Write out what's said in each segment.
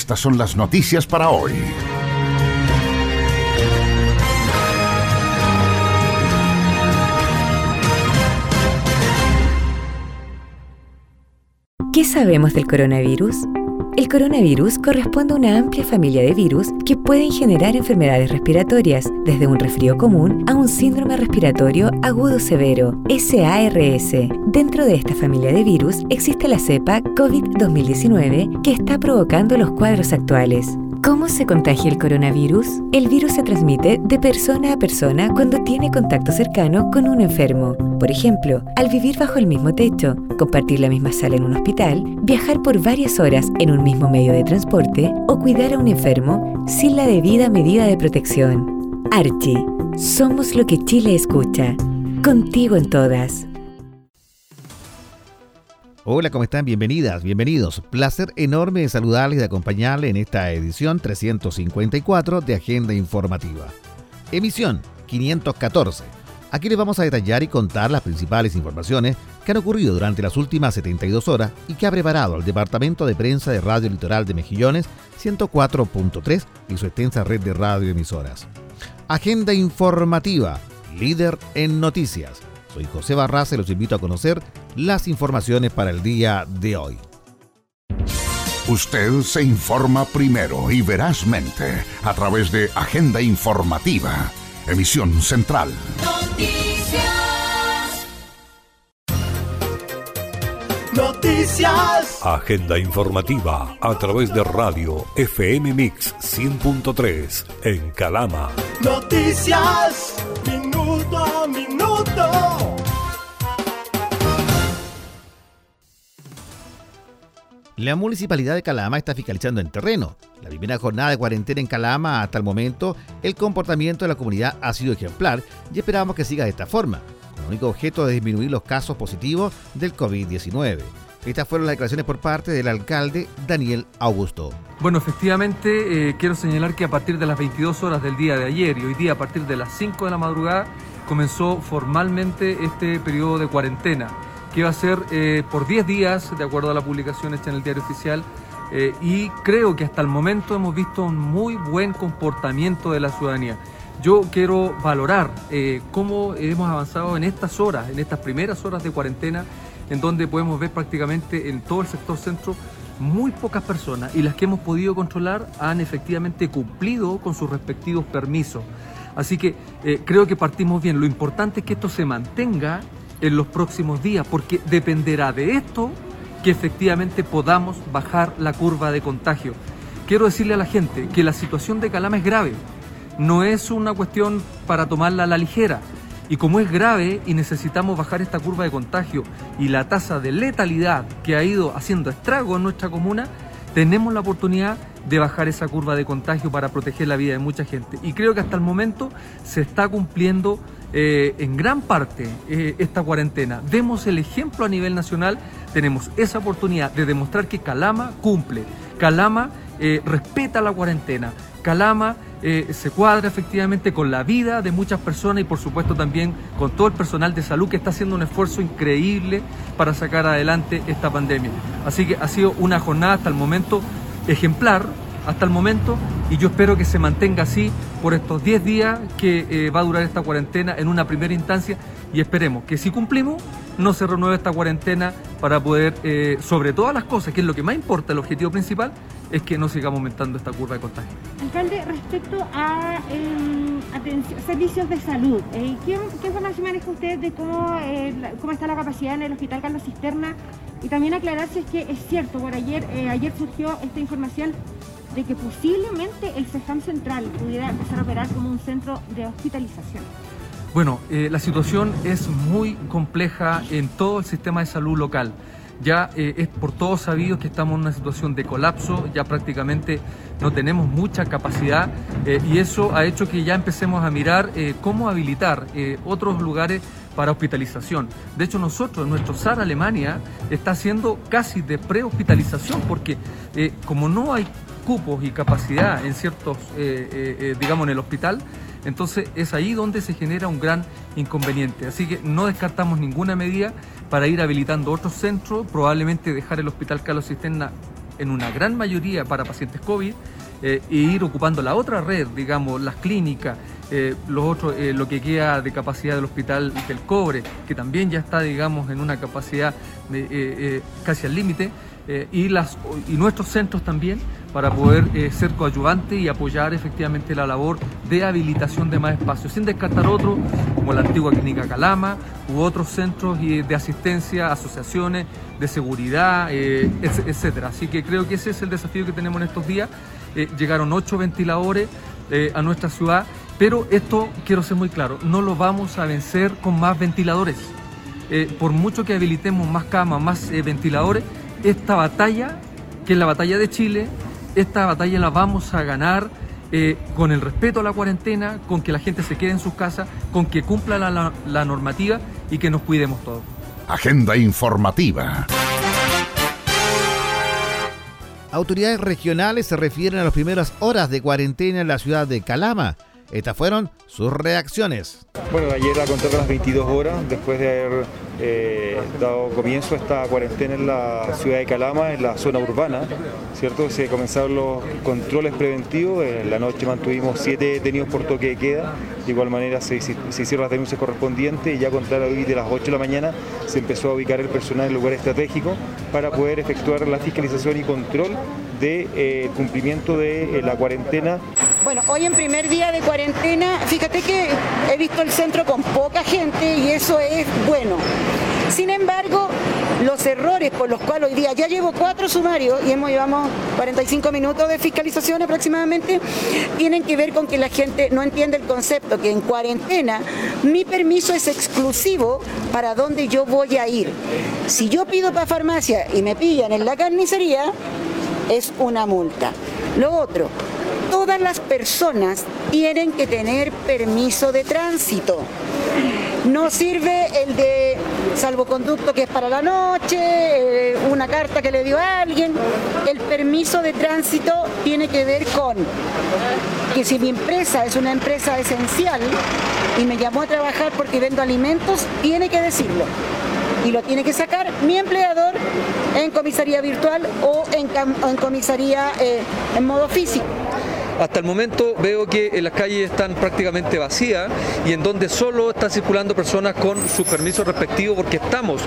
Estas son las noticias para hoy. ¿Qué sabemos del coronavirus? El coronavirus corresponde a una amplia familia de virus que pueden generar enfermedades respiratorias, desde un resfrío común a un síndrome respiratorio agudo severo, SARS. Dentro de esta familia de virus existe la cepa COVID-2019 que está provocando los cuadros actuales. ¿Cómo se contagia el coronavirus? El virus se transmite de persona a persona cuando tiene contacto cercano con un enfermo. Por ejemplo, al vivir bajo el mismo techo, compartir la misma sala en un hospital, viajar por varias horas en un mismo medio de transporte o cuidar a un enfermo sin la debida medida de protección. Archie, somos lo que Chile escucha. Contigo en todas. Hola, ¿cómo están? Bienvenidas, bienvenidos. Placer enorme de saludarles y de acompañarles en esta edición 354 de Agenda Informativa. Emisión 514. Aquí les vamos a detallar y contar las principales informaciones que han ocurrido durante las últimas 72 horas y que ha preparado el Departamento de Prensa de Radio Litoral de Mejillones 104.3 y su extensa red de radioemisoras. Agenda Informativa, líder en noticias soy José Barraza y los invito a conocer las informaciones para el día de hoy. Usted se informa primero y verazmente a través de Agenda Informativa, emisión central. Noticias. Noticias. Agenda informativa a través de radio FM Mix 100.3 en Calama. Noticias. Minuto a minuto. La municipalidad de Calama está fiscalizando en terreno. La primera jornada de cuarentena en Calama hasta el momento, el comportamiento de la comunidad ha sido ejemplar y esperamos que siga de esta forma, el único objeto de disminuir los casos positivos del COVID-19. Estas fueron las declaraciones por parte del alcalde Daniel Augusto. Bueno, efectivamente, eh, quiero señalar que a partir de las 22 horas del día de ayer y hoy día a partir de las 5 de la madrugada comenzó formalmente este periodo de cuarentena que va a ser eh, por 10 días, de acuerdo a la publicación hecha en el diario oficial, eh, y creo que hasta el momento hemos visto un muy buen comportamiento de la ciudadanía. Yo quiero valorar eh, cómo hemos avanzado en estas horas, en estas primeras horas de cuarentena, en donde podemos ver prácticamente en todo el sector centro muy pocas personas y las que hemos podido controlar han efectivamente cumplido con sus respectivos permisos. Así que creo que partimos bien. Lo importante es que esto se mantenga en los próximos días, porque dependerá de esto que efectivamente podamos bajar la curva de contagio. Quiero decirle a la gente que la situación de Calama es grave, no es una cuestión para tomarla a la ligera. Y como es grave y necesitamos bajar esta curva de contagio y la tasa de letalidad que ha ido haciendo estrago en nuestra comuna, tenemos la oportunidad de bajar esa curva de contagio para proteger la vida de mucha gente. Y creo que hasta el momento se está cumpliendo eh, en gran parte eh, esta cuarentena. Demos el ejemplo a nivel nacional, tenemos esa oportunidad de demostrar que Calama cumple, Calama eh, respeta la cuarentena, Calama se cuadra efectivamente con la vida de muchas personas y por supuesto también con todo el personal de salud que está haciendo un esfuerzo increíble para sacar adelante esta pandemia. Así que ha sido una jornada hasta el momento ejemplar, hasta el momento y yo espero que se mantenga así por estos 10 días que eh, va a durar esta cuarentena en una primera instancia y esperemos que si cumplimos no se renueve esta cuarentena para poder, eh, sobre todas las cosas, que es lo que más importa, el objetivo principal, es que no sigamos aumentando esta curva de contagio. Alcalde, respecto a em, servicios de salud, eh, ¿qué, información maneja usted de cómo, cómo está la capacidad en el Hospital Carlos Cisterna? Y también aclarar si es que es cierto, por ayer, ayer surgió esta información de que posiblemente el CEFAM Central pudiera empezar a operar como un centro de hospitalización? Bueno, eh, la situación es muy compleja en todo el sistema de salud local. ya eh, es por todos sabido que estamos en una situación de colapso, ya prácticamente no tenemos mucha capacidad eh, y eso ha hecho que ya empecemos a mirar cómo habilitar otros lugares para hospitalización. De hecho, nosotros, nuestro SAR Alemania está haciendo casi de prehospitalización porque como no hay cupos y capacidad en ciertos, digamos, en el hospital, entonces es ahí donde se genera un gran inconveniente. Así que no descartamos ninguna medida para ir habilitando otros centros, probablemente dejar el Hospital Carlos Cisterna en una gran mayoría para pacientes COVID eh, e ir ocupando la otra red, digamos, las clínicas, eh, los otros, eh, lo que queda de capacidad del Hospital del Cobre, que también ya está, digamos, en una capacidad casi al límite, y, las, y nuestros centros también para poder eh, ser coadyuvante y apoyar efectivamente la labor de habilitación de más espacios, sin descartar otros, como la antigua Clínica Calama, u otros centros de asistencia, asociaciones de seguridad, eh, etcétera. Así que creo que ese es el desafío que tenemos en estos días. Eh, llegaron ocho ventiladores a nuestra ciudad, pero esto, quiero ser muy claro, no lo vamos a vencer con más ventiladores. por mucho que habilitemos más camas, más ventiladores, esta batalla, que es la batalla de Chile, esta batalla la vamos a ganar eh, con el respeto a la cuarentena, con que la gente se quede en sus casas, con que cumpla la, normativa y que nos cuidemos todos. Agenda informativa. Autoridades regionales se refieren a las primeras horas de cuarentena en la ciudad de Calama. Estas fueron sus reacciones. Bueno, ayer la conté a las 22 horas, después de haber eh, dado comienzo a esta cuarentena en la ciudad de Calama, en la zona urbana, ¿cierto? Se comenzaron los controles preventivos, en la noche mantuvimos siete detenidos por toque de queda, de igual manera se, hicieron las denuncias correspondientes y ya contra hoy de las 8 de la mañana se empezó a ubicar el personal en lugar estratégico para poder efectuar la fiscalización y control de eh, cumplimiento de eh, la cuarentena. Bueno, hoy en primer día de cuarentena, fíjate que he visto el centro con poca gente y eso es bueno. Sin embargo, los errores por los cuales hoy día ya llevo cuatro sumarios y hemos llevamos 45 minutos de fiscalización aproximadamente, tienen que ver con que la gente no entiende el concepto que en cuarentena mi permiso es exclusivo para donde yo voy a ir. Si yo pido para farmacia y me pillan en la carnicería, es una multa. Lo otro, todas las personas tienen que tener permiso de tránsito. No sirve el de salvoconducto que es para la noche, eh, una carta que le dio a alguien. El permiso de tránsito tiene que ver con que si mi empresa es una empresa esencial y me llamó a trabajar porque vendo alimentos, tiene que decirlo y lo tiene que sacar mi empleador en comisaría virtual o en, comisaría eh, en modo físico. Hasta el momento veo que las calles están prácticamente vacías y en donde solo están circulando personas con sus permisos respectivos porque estamos,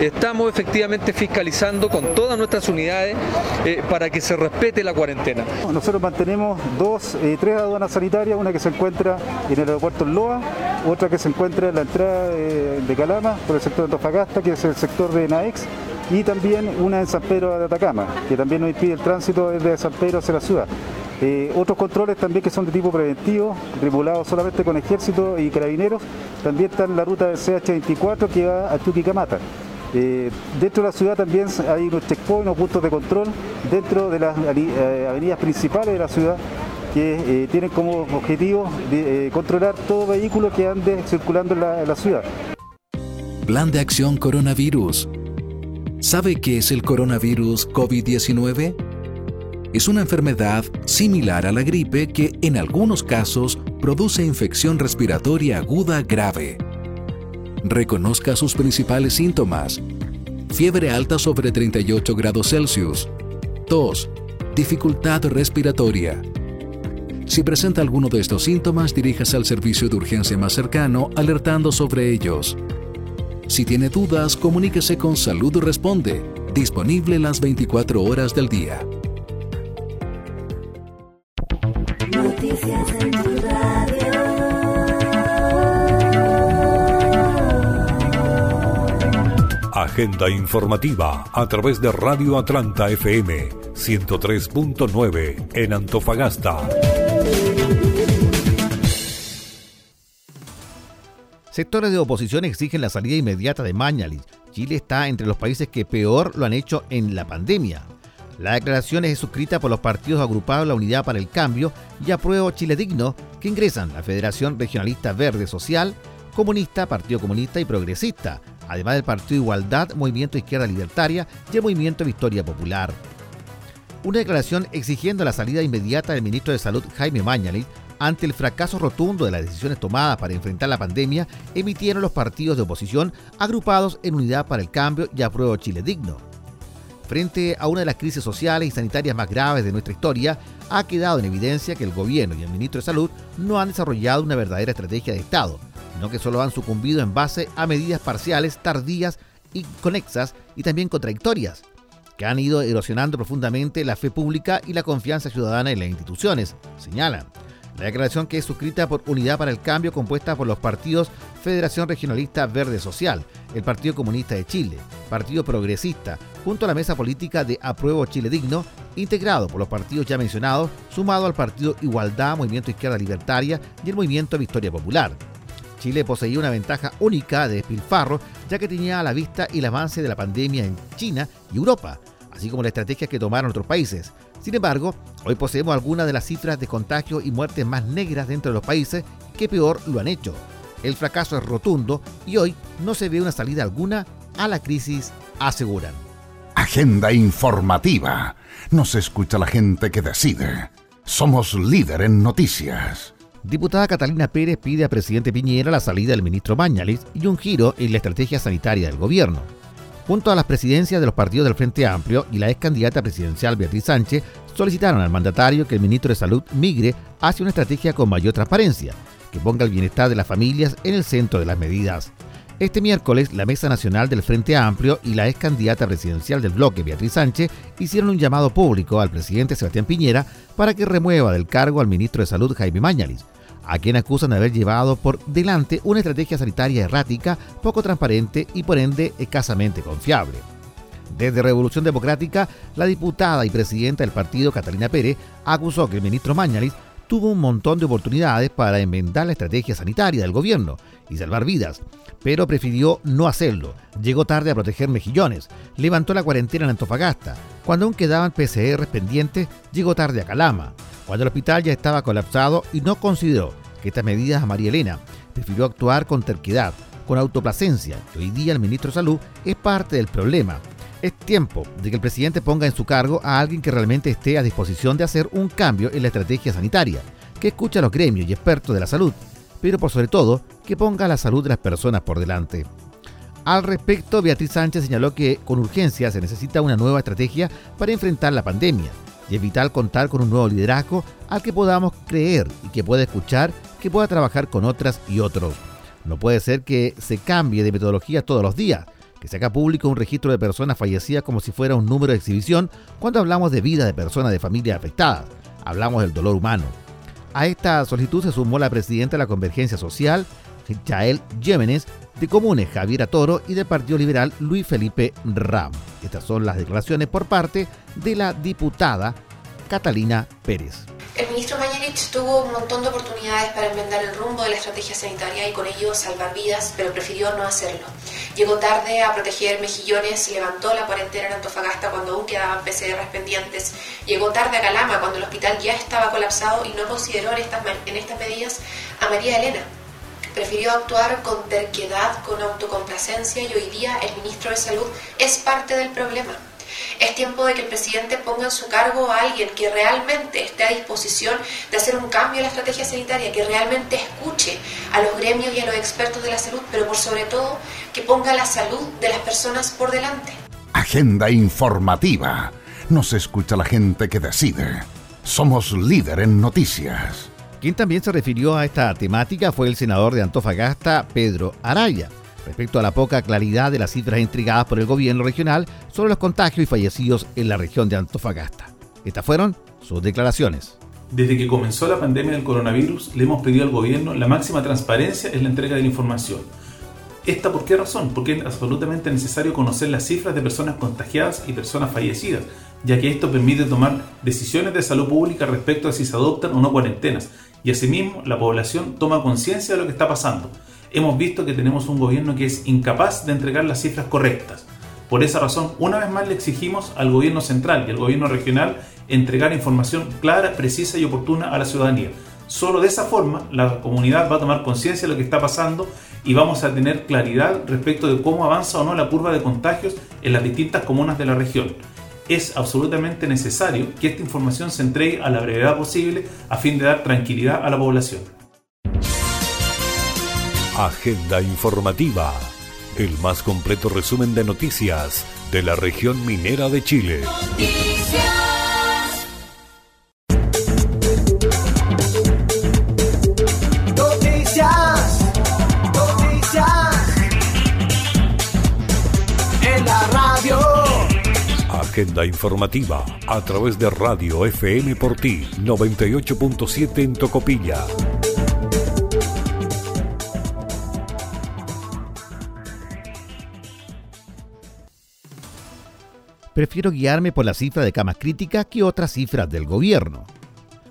estamos efectivamente fiscalizando con todas nuestras unidades eh, para que se respete la cuarentena. Nosotros mantenemos dos, eh, tres aduanas sanitarias, una que se encuentra en el aeropuerto Loa, otra que se encuentra en la entrada de, Calama por el sector de Antofagasta, que es el sector de Naex, y también una en San Pedro de Atacama, que también nos impide el tránsito desde San Pedro hacia la ciudad. Eh, otros controles también que son de tipo preventivo, tripulados solamente con ejército y carabineros, también está la ruta del CH24 que va a Chuquicamata. Eh, dentro de la ciudad también hay unos checkpoints, unos puntos de control dentro de las eh, avenidas principales de la ciudad que tienen como objetivo controlar todo vehículo que ande circulando en la ciudad. Plan de acción coronavirus. ¿Sabe qué es el coronavirus COVID-19? es una enfermedad similar a la gripe que en algunos casos produce infección respiratoria aguda grave. Reconozca sus principales síntomas. Fiebre alta sobre 38 grados Celsius. Tos. Dificultad respiratoria. Si presenta alguno de estos síntomas, diríjase al servicio de urgencia más cercano alertando sobre ellos. Si tiene dudas, comuníquese con Salud Responde, disponible las 24 horas del día. Agenda informativa a través de Radio Atlanta FM 103.9 en Antofagasta. Sectores de oposición exigen la salida inmediata de Mañalich Chile está entre los países que peor lo han hecho en la pandemia. La declaración es suscrita por los partidos agrupados la Unidad para el Cambio y Apruebo Chile Digno, que ingresan la Federación Regionalista Verde Social, Comunista, Partido Comunista y Progresista, además del Partido Igualdad, Movimiento Izquierda Libertaria y el Movimiento Victoria Popular. Una declaración exigiendo la salida inmediata del ministro de Salud Jaime Mañalit ante el fracaso rotundo de las decisiones tomadas para enfrentar la pandemia, emitieron los partidos de oposición agrupados en Unidad para el Cambio y Apruebo Chile Digno. Frente a una de las crisis sociales y sanitarias más graves de nuestra historia, ha quedado en evidencia que el gobierno y el ministro de Salud no han desarrollado una verdadera estrategia de Estado, sino que solo han sucumbido en base a medidas parciales, tardías y conexas y también contradictorias, que han ido erosionando profundamente la fe pública y la confianza ciudadana en las instituciones, señalan. La declaración que es suscrita por Unidad para el Cambio, compuesta por los partidos Federación Regionalista Verde Social, el Partido Comunista de Chile, Partido Progresista, junto a la mesa política de Apruebo Chile Digno, integrado por los partidos ya mencionados, sumado al Partido Igualdad, Movimiento Izquierda Libertaria y el Movimiento Victoria Popular. Chile poseía una ventaja única de despilfarro, ya que tenía a la vista el avance de la pandemia en China y Europa, así como las estrategias que tomaron otros países. Sin embargo, hoy poseemos algunas de las cifras de contagio y muertes más negras dentro de los países que peor lo han hecho. El fracaso es rotundo y hoy no se ve una salida alguna a la crisis, aseguran. Agenda informativa. Nos escucha la gente que decide. Somos líder en noticias. Diputada Catalina Pérez pide a presidente Piñera la salida del ministro Mañalis y un giro en la estrategia sanitaria del gobierno. Junto a las presidencias de los partidos del Frente Amplio y la ex candidata presidencial Beatriz Sánchez, solicitaron al mandatario que el ministro de Salud migre hacia una estrategia con mayor transparencia, que ponga el bienestar de las familias en el centro de las medidas. Este miércoles, la Mesa Nacional del Frente Amplio y la ex candidata presidencial del bloque, Beatriz Sánchez, hicieron un llamado público al presidente Sebastián Piñera para que remueva del cargo al ministro de Salud, Jaime Mañalis, a quien acusan de haber llevado por delante una estrategia sanitaria errática, poco transparente y por ende escasamente confiable. Desde Revolución Democrática, la diputada y presidenta del partido, Catalina Pérez, acusó que el ministro Mañalis tuvo un montón de oportunidades para enmendar la estrategia sanitaria del gobierno y salvar vidas, pero prefirió no hacerlo. Llegó tarde a proteger mejillones, levantó la cuarentena en Antofagasta. Cuando aún quedaban PCR pendientes, llegó tarde a Calama. Cuando el hospital ya estaba colapsado y no consideró que estas medidas a María Elena, prefirió actuar con terquedad, con autoplacencia, hoy día el ministro de Salud es parte del problema. Es tiempo de que el presidente ponga en su cargo a alguien que realmente esté a disposición de hacer un cambio en la estrategia sanitaria, que escuche a los gremios y expertos de la salud, pero por sobre todo que ponga la salud de las personas por delante. Al respecto, Beatriz Sánchez señaló que con urgencia se necesita una nueva estrategia para enfrentar la pandemia y es vital contar con un nuevo liderazgo al que podamos creer y que pueda escuchar, que pueda trabajar con otras y otros. No puede ser que se cambie de metodología todos los días, que se haga público un registro de personas fallecidas como si fuera un número de exhibición cuando hablamos de vida de personas de familias afectadas. Hablamos del dolor humano. A esta solicitud se sumó la presidenta de la Convergencia Social, Jael Yemenes, de Comunes Javier Toro y del Partido Liberal Luis Felipe Ram. Estas son las declaraciones por parte de la diputada Catalina Pérez. El ministro Mañalich tuvo un montón de oportunidades para enmendar el rumbo de la estrategia sanitaria y con ello salvar vidas, pero prefirió no hacerlo. Llegó tarde a proteger mejillones, levantó la cuarentena en Antofagasta cuando aún quedaban PCR pendientes, llegó tarde a Calama cuando el hospital ya estaba colapsado y no consideró estas, en estas medidas a María Elena. Prefirió actuar con terquedad, con autocomplacencia y hoy día el ministro de Salud es parte del problema. Es tiempo de que el presidente ponga en su cargo a alguien que realmente esté a disposición de hacer un cambio en la estrategia sanitaria, que realmente escuche a los gremios y a los expertos de la salud, pero por sobre todo que ponga la salud de las personas por delante. Agenda informativa. Nos escucha la gente que decide. Somos líder en noticias. Quien también se refirió a esta temática fue el senador de Antofagasta, Pedro Araya respecto a la poca claridad de las cifras entregadas por el gobierno regional sobre los contagios y fallecidos en la región de Antofagasta. Estas fueron sus declaraciones. Desde que comenzó la pandemia del coronavirus, le hemos pedido al gobierno la máxima transparencia en la entrega de la información. ¿Esta por qué razón? Porque es absolutamente necesario conocer las cifras de personas contagiadas y personas fallecidas, ya que esto permite tomar decisiones de salud pública respecto a si se adoptan o no cuarentenas, y asimismo la población toma conciencia de lo que está pasando. hemos visto que tenemos un gobierno que es incapaz de entregar las cifras correctas. Por esa razón, una vez más le exigimos al gobierno central y al gobierno regional entregar información clara, precisa y oportuna a la ciudadanía. Solo de esa forma la comunidad va a tomar conciencia de lo que está pasando y vamos a tener claridad respecto de cómo avanza o no la curva de contagios en las distintas comunas de la región. Es absolutamente necesario que esta información se entregue a la brevedad posible a fin de dar tranquilidad a la población. Agenda informativa. El más completo resumen de noticias de la región minera de Chile. Noticias, Informativa a través de Radio FM por ti 98.7 en Tocopilla. Prefiero guiarme por la cifra de camas críticas que otras cifras del gobierno.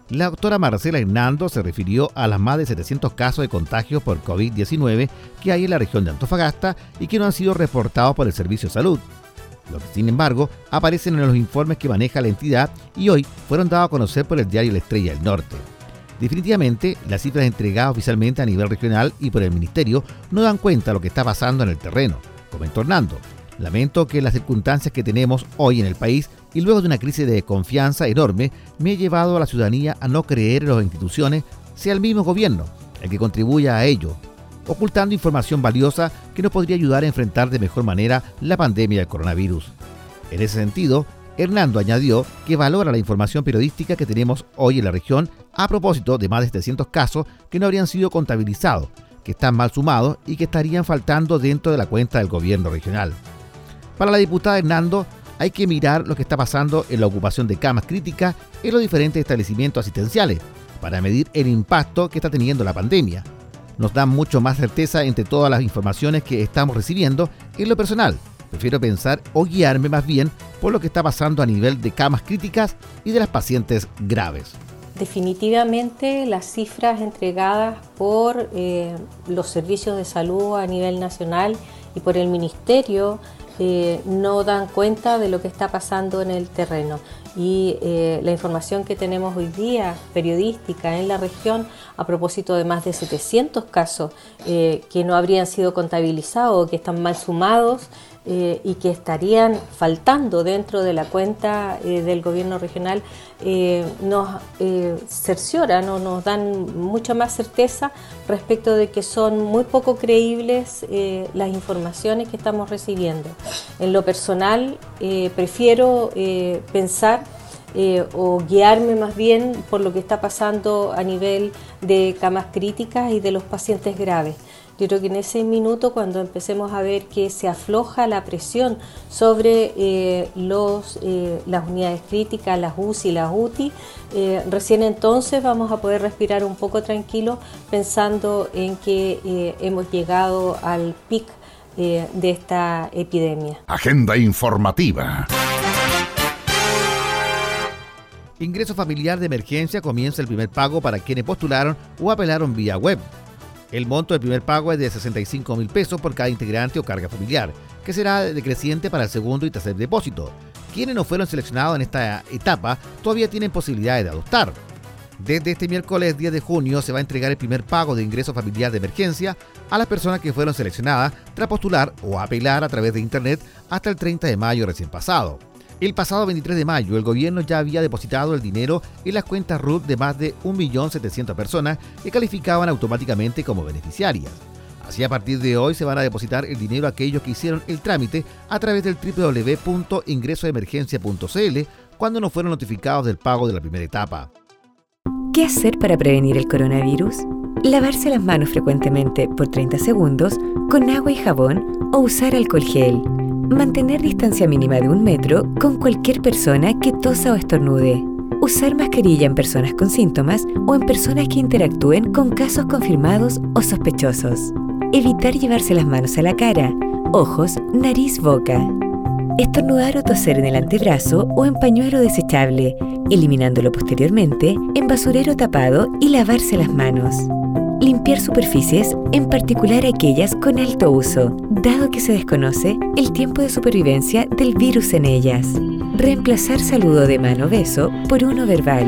La doctora Marcela Hernando se refirió a las más de 700 casos de contagios por COVID-19 que hay en la región de Antofagasta y que no han sido reportados por el Servicio de Salud. Los que, sin embargo, aparecen en los informes que maneja la entidad y hoy fueron dados a conocer por el diario La Estrella del Norte. Definitivamente, las cifras entregadas oficialmente a nivel regional y por el Ministerio no dan cuenta de lo que está pasando en el terreno, comentó Hernando. Lamento que las circunstancias que tenemos hoy en el país y luego de una crisis de confianza enorme me he llevado a la ciudadanía a no creer en las instituciones, sea el mismo gobierno el que contribuya a ello, ocultando información valiosa que nos podría ayudar a enfrentar de mejor manera la pandemia del coronavirus. En ese sentido, Hernando añadió que valora la información periodística que tenemos hoy en la región a propósito de más de 700 casos que no habrían sido contabilizados, que están mal sumados y que estarían faltando dentro de la cuenta del gobierno regional. Para la diputada Hernando, hay que mirar lo que está pasando en la ocupación de camas críticas en los diferentes establecimientos asistenciales para medir el impacto que está teniendo la pandemia. Nos da mucho más certeza entre todas las informaciones que estamos recibiendo en lo personal. Prefiero pensar o guiarme más bien por lo que está pasando a nivel de camas críticas y de las pacientes graves. Definitivamente las cifras entregadas por eh, los servicios de salud a nivel nacional y por el Ministerio eh, no dan cuenta de lo que está pasando en el terreno. Y eh, la información que tenemos hoy día periodística en la región a propósito de más de 700 casos eh, que no habrían sido contabilizados o que están mal sumados eh, y que estarían faltando dentro de la cuenta eh, del gobierno regional eh, nos cercioran o nos dan mucha más certeza respecto de que son muy poco creíbles las informaciones que estamos recibiendo. En lo personal, prefiero pensar o guiarme más bien por lo que está pasando a nivel de camas críticas y de los pacientes graves. Yo creo que en ese minuto, cuando empecemos a ver que se afloja la presión sobre eh, los, eh, las unidades críticas, las UCI, las UTI, eh, recién entonces vamos a poder respirar un poco tranquilo pensando en que hemos llegado al pic de esta epidemia. Agenda informativa. Ingreso familiar de emergencia comienza el primer pago para quienes postularon o apelaron vía web. El monto del primer pago es de 65 mil pesos por cada integrante o carga familiar, que será decreciente para el segundo y tercer depósito. Quienes no fueron seleccionados en esta etapa todavía tienen posibilidades de adoptar. Desde este miércoles 10 de junio se va a entregar el primer pago de ingreso familiar de emergencia a las personas que fueron seleccionadas tras postular o apelar a través de Internet hasta el 30 de mayo recién pasado. El pasado 23 de mayo, el gobierno ya había depositado el dinero en las cuentas RUT de más de 1.700.000 personas que calificaban automáticamente como beneficiarias. Así a partir de hoy se van a depositar el dinero a aquellos que hicieron el trámite a través del www.ingresoemergencia.cl cuando no fueron notificados del pago de la primera etapa. ¿Qué hacer para prevenir el coronavirus? Lavarse las manos frecuentemente por 30 segundos con agua y jabón o usar alcohol gel Mantener distancia mínima de un metro con cualquier persona que tosa o estornude. Usar mascarilla en personas con síntomas o en personas que interactúen con casos confirmados o sospechosos. Evitar llevarse las manos a la cara, ojos, nariz, boca. Estornudar o toser en el antebrazo o en pañuelo desechable, eliminándolo posteriormente en basurero tapado y lavarse las manos. Limpiar superficies, en particular aquellas con alto uso, dado que se desconoce el tiempo de supervivencia del virus en ellas. Reemplazar saludo de mano beso por uno verbal.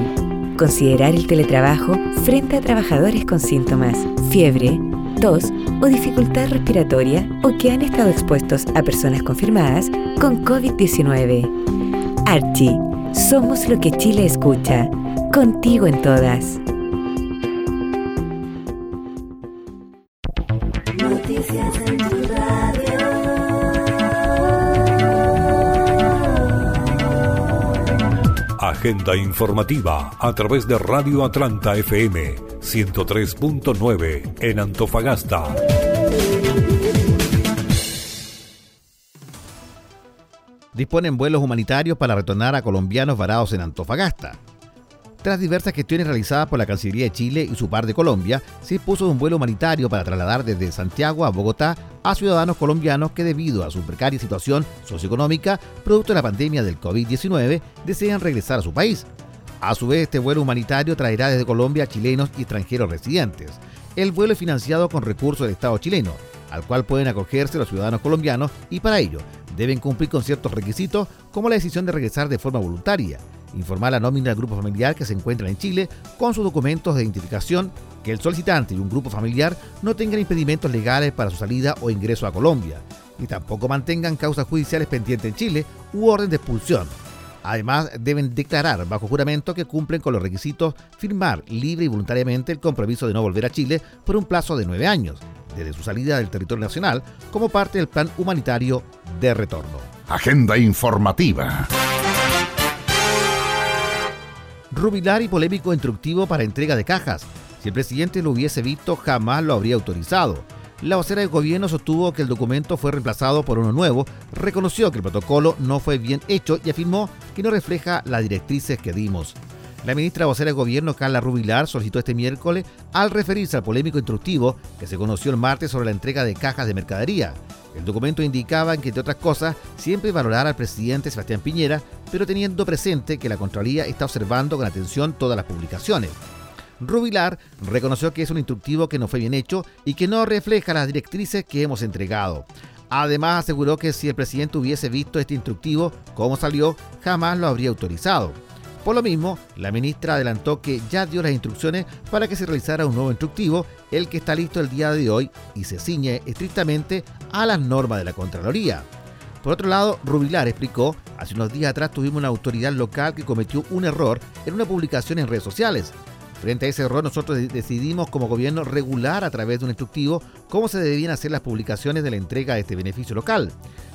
Considerar el teletrabajo frente a trabajadores con síntomas, fiebre, tos o dificultad respiratoria o que han estado expuestos a personas confirmadas con COVID-19. Archie, somos lo que Chile escucha. Contigo en todas. Agenda informativa a través de Radio Atlanta FM 103.9 en Antofagasta. Disponen vuelos humanitarios para retornar a colombianos varados en Antofagasta. Tras diversas gestiones realizadas por la Cancillería de Chile y su par de Colombia, se impuso un vuelo humanitario para trasladar desde Santiago a Bogotá a ciudadanos colombianos que debido a su precaria situación socioeconómica, producto de la pandemia del COVID-19, desean regresar a su país. A su vez, este vuelo humanitario traerá desde Colombia a chilenos y extranjeros residentes. El vuelo es financiado con recursos del Estado chileno, al cual pueden acogerse los ciudadanos colombianos y para ello deben cumplir con ciertos requisitos como la decisión de regresar de forma voluntaria, informar la nómina del grupo familiar que se encuentra en Chile con sus documentos de identificación, que el solicitante y un grupo familiar no tengan impedimentos legales para su salida o ingreso a Colombia, y tampoco mantengan causas judiciales pendientes en Chile u orden de expulsión. Además, deben declarar bajo juramento que cumplen con los requisitos firmar libre y voluntariamente el compromiso de no volver a Chile por un plazo de nueve años, desde su salida del territorio nacional, como parte del plan humanitario de retorno. Agenda informativa. Rubilar y polémico instructivo para entrega de cajas. Si el presidente lo hubiese visto, jamás lo habría autorizado. La vocera de gobierno sostuvo que el documento fue reemplazado por uno nuevo, reconoció que el protocolo no fue bien hecho y afirmó que no refleja las directrices que dimos. La ministra vocera de gobierno, Carla Rubilar, solicitó este miércoles al referirse al polémico instructivo que se conoció el martes sobre la entrega de cajas de mercadería. El documento indicaba que, entre otras cosas, siempre valorara al presidente Sebastián Piñera, pero teniendo presente que la Contralía está observando con atención todas las publicaciones. Rubilar reconoció que es un instructivo que no fue bien hecho y que no refleja las directrices que hemos entregado. Además aseguró que si el presidente hubiese visto este instructivo, como salió, jamás lo habría autorizado. Por lo mismo, la ministra adelantó que ya dio las instrucciones para que se realizara un nuevo instructivo, el que está listo el día de hoy y se ciñe estrictamente a las normas de la Contraloría. Por otro lado, Rubilar explicó, hace unos días atrás tuvimos una autoridad local que cometió un error en una publicación en redes sociales. Frente a ese error, nosotros decidimos como gobierno regular a través de un instructivo cómo se debían hacer las publicaciones de la entrega de este beneficio local.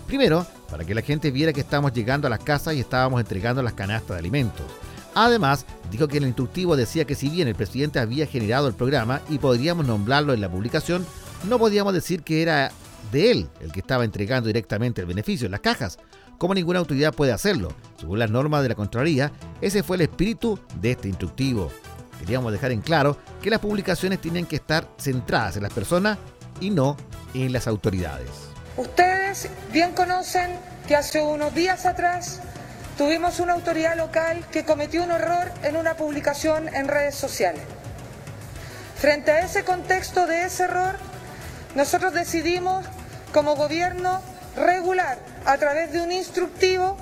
Primero, para que la gente viera que estamos llegando a las casas y estábamos entregando las canastas de alimentos. Además, dijo que el instructivo decía que si bien el presidente había generado el programa y podríamos nombrarlo en la publicación, no podíamos decir que era de él el que estaba entregando directamente el beneficio en las cajas, como ninguna autoridad puede hacerlo. Según las normas de la Contraloría, ese fue el espíritu de este instructivo. Queríamos dejar en claro que las publicaciones tienen que estar centradas en las personas y no en las autoridades. Ustedes bien conocen que hace unos días atrás tuvimos una autoridad local que cometió un error en una publicación en redes sociales. Frente a ese contexto de ese error, nosotros decidimos como gobierno regular a través de un instructivo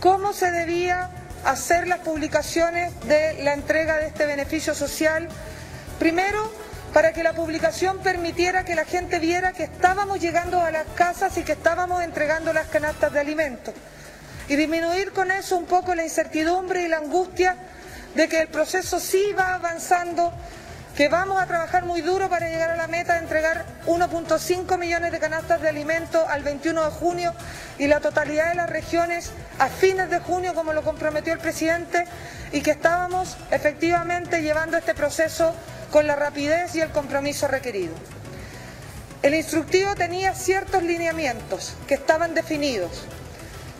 cómo se debía hacer las publicaciones de la entrega de este beneficio social. Primero, para que la publicación permitiera que la gente viera que estábamos llegando a las casas y que estábamos entregando las canastas de alimentos. Y disminuir con eso un poco la incertidumbre y la angustia de que el proceso sí va avanzando, que vamos a trabajar muy duro para llegar a la meta de entregar 1.5 millones de canastas de alimentos al 21 de junio y la totalidad de las regiones a fines de junio, como lo comprometió el presidente, y que estábamos efectivamente llevando este proceso con la rapidez y el compromiso requerido. El instructivo tenía ciertos lineamientos que estaban definidos.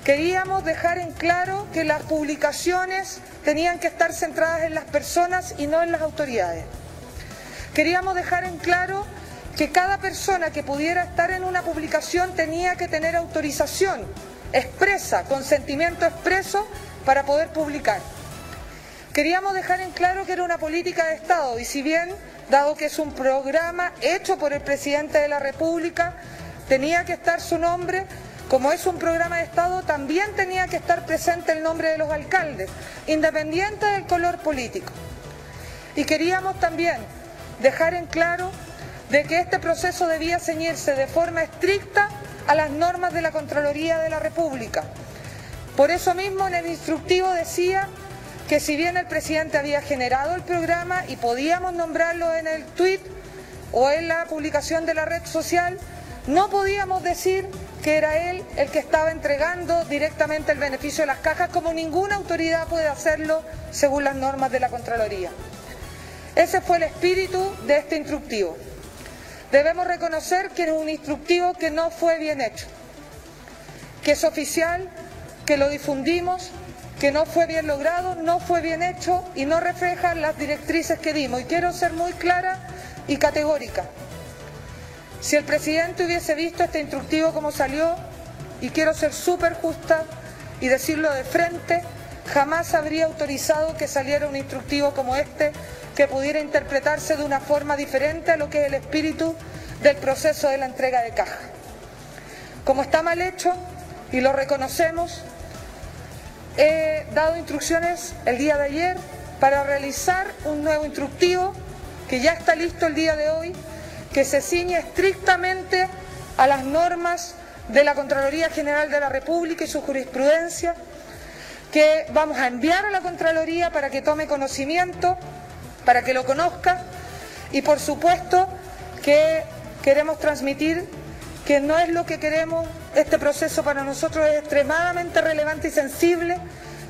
Queríamos dejar en claro que las publicaciones tenían que estar centradas en las personas y no en las autoridades. Queríamos dejar en claro que cada persona que pudiera estar en una publicación tenía que tener autorización expresa, consentimiento expreso para poder publicar. Queríamos dejar en claro que era una política de Estado y si bien, dado que es un programa hecho por el presidente de la República, tenía que estar su nombre, como es un programa de Estado, también tenía que estar presente el nombre de los alcaldes, independiente del color político. Y queríamos también dejar en claro de que este proceso debía ceñirse de forma estricta a las normas de la Contraloría de la República. Por eso mismo en el instructivo decía que si bien el presidente había generado el programa y podíamos nombrarlo en el tweet o en la publicación de la red social, no podíamos decir que era él el que estaba entregando directamente el beneficio de las cajas, como ninguna autoridad puede hacerlo según las normas de la Contraloría. Ese fue el espíritu de este instructivo. Debemos reconocer que es un instructivo que no fue bien hecho, que es oficial, que lo difundimos, que no fue bien logrado, no fue bien hecho y no refleja las directrices que dimos. Y quiero ser muy clara y categórica. Si el presidente hubiese visto este instructivo como salió, y quiero ser súper justa y decirlo de frente, jamás habría autorizado que saliera un instructivo como este que pudiera interpretarse de una forma diferente a lo que es el espíritu del proceso de la entrega de caja. Como está mal hecho, y lo reconocemos, he dado instrucciones el día de ayer para realizar un nuevo instructivo que ya está listo el día de hoy, que se ciñe estrictamente a las normas de la Contraloría General de la República y su jurisprudencia, que vamos a enviar a la Contraloría para que tome conocimiento, para que lo conozca y por supuesto que queremos transmitir que no es lo que queremos, este proceso para nosotros es extremadamente relevante y sensible,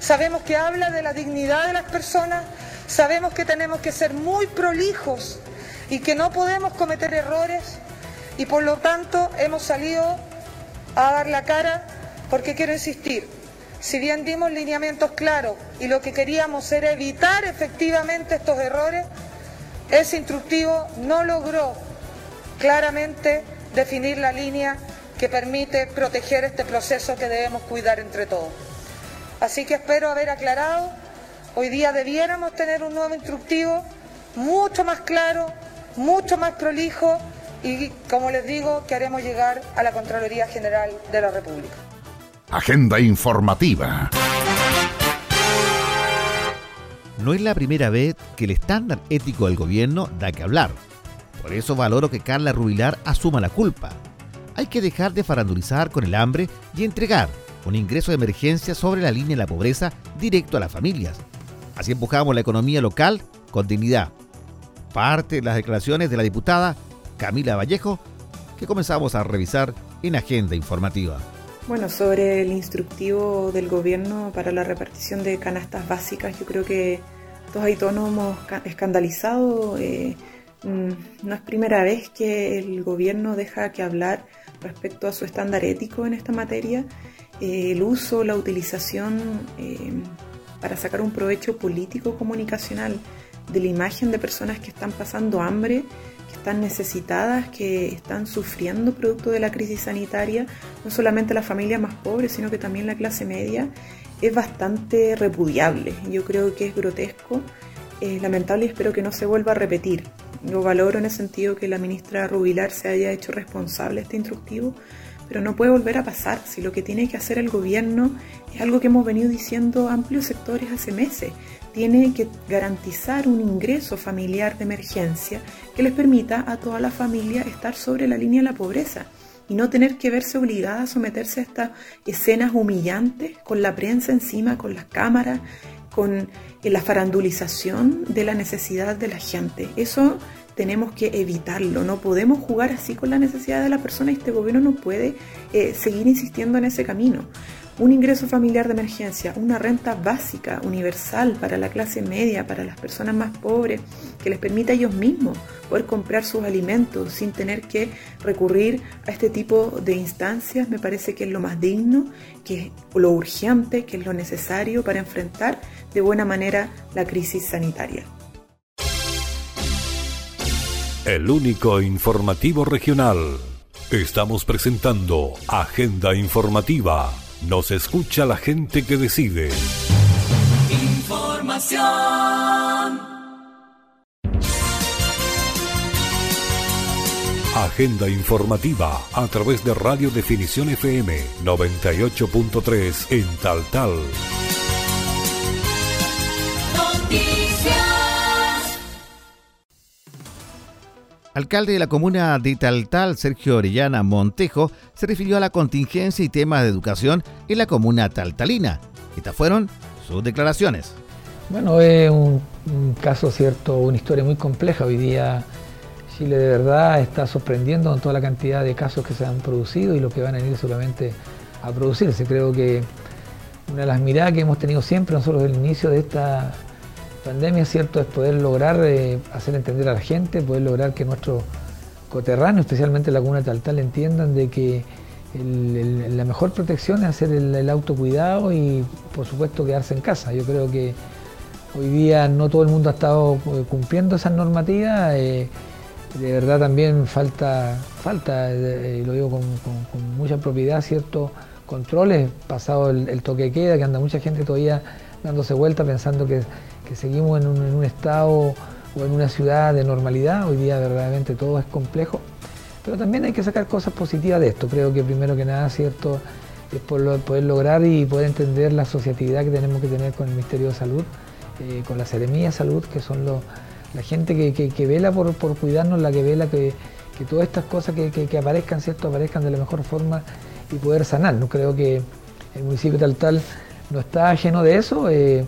sabemos que habla de la dignidad de las personas, sabemos que tenemos que ser muy prolijos y que no podemos cometer errores y por lo tanto hemos salido a dar la cara porque quiero insistir, si bien dimos lineamientos claros y lo que queríamos era evitar efectivamente estos errores, ese instructivo no logró claramente definir la línea que permite proteger este proceso que debemos cuidar entre todos. Así que espero haber aclarado. Hoy día debiéramos tener un nuevo instructivo mucho más claro, mucho más prolijo y, como les digo, que haremos llegar a la Contraloría General de la República. Agenda informativa. No es la primera vez que el estándar ético del gobierno da que hablar. Por eso valoro que Carla Rubilar asuma la culpa. Hay que dejar de farandulizar con el hambre y entregar un ingreso de emergencia sobre la línea de la pobreza directo a las familias. Así empujamos la economía local con dignidad. Parte de las declaraciones de la diputada Camila Vallejo que comenzamos a revisar en Agenda Informativa. Bueno, sobre el instructivo del gobierno para la repartición de canastas básicas, yo creo que todos ahí todos nos. Eh, Mm, no es primera vez que el gobierno deja que hablar respecto a su estándar ético en esta materia. Eh, el uso, la utilización eh, para sacar un provecho político comunicacional de la imagen de personas que están pasando hambre, están necesitadas, que están sufriendo producto de la crisis sanitaria, no solamente las familias más pobres, sino que también la clase media, es bastante repudiable. Yo creo que es grotesco, es lamentable y espero que no se vuelva a repetir. Yo valoro en el sentido que la ministra Rubilar se haya hecho responsable de este instructivo, pero no puede volver a pasar si lo que tiene que hacer el gobierno es algo que hemos venido diciendo amplios sectores hace meses. Tiene que garantizar un ingreso familiar de emergencia que les permita a toda la familia estar sobre la línea de la pobreza y no tener que verse obligada a someterse a estas escenas humillantes con la prensa encima, con las cámaras, con la farandulización de la necesidad de la gente. Eso tenemos que evitarlo, no podemos jugar así con la necesidad de la persona y este gobierno no puede eh, seguir insistiendo en ese camino. Un ingreso familiar de emergencia, una renta básica, universal para la clase media, para las personas más pobres, que les permita a ellos mismos poder comprar sus alimentos sin tener que recurrir a este tipo de instancias, me parece que es lo más digno, que es lo urgente, que es lo necesario para enfrentar de buena manera la crisis sanitaria. El único informativo regional. Estamos presentando Agenda Informativa. Nos escucha la gente que decide. Informa información. Agenda informativa a través de Radio Definición FM 98.3 en Tal Tal. Alcalde de la comuna de Taltal, Sergio Orellana Montejo, se refirió a la contingencia y temas de educación en la comuna taltalina. Estas fueron sus declaraciones. Bueno, es un, caso cierto, una historia muy compleja. Hoy día Chile de verdad está sorprendiendo con toda la cantidad de casos que se han producido y lo que van a ir solamente a producirse. Creo que una de las miradas que hemos tenido siempre nosotros desde el inicio de esta pandemia, ¿cierto?, es poder lograr eh, hacer entender a la gente, poder lograr que nuestros coterráneos, especialmente la comuna de Taltal, entiendan de que la mejor protección es hacer el, autocuidado y, por supuesto, quedarse en casa. Yo creo que hoy día no todo el mundo ha estado eh, cumpliendo esas normativas. Eh, de verdad también falta, falta y lo digo con, mucha propiedad, ciertos controles, pasado el, toque de queda, que anda mucha gente todavía dándose vuelta pensando que, seguimos en un, estado o en una ciudad de normalidad, hoy día verdaderamente todo es complejo, pero también hay que sacar cosas positivas de esto, creo que primero que nada, cierto, es poder lograr y poder entender la asociatividad que tenemos que tener con el Ministerio de Salud, eh, con la Seremía de Salud, que son los la gente que, vela por, cuidarnos, la que vela que, todas estas cosas que, aparezcan, ¿cierto? aparezcan de la mejor forma y poder sanar. No creo que el municipio tal tal no está lleno de eso. Eh,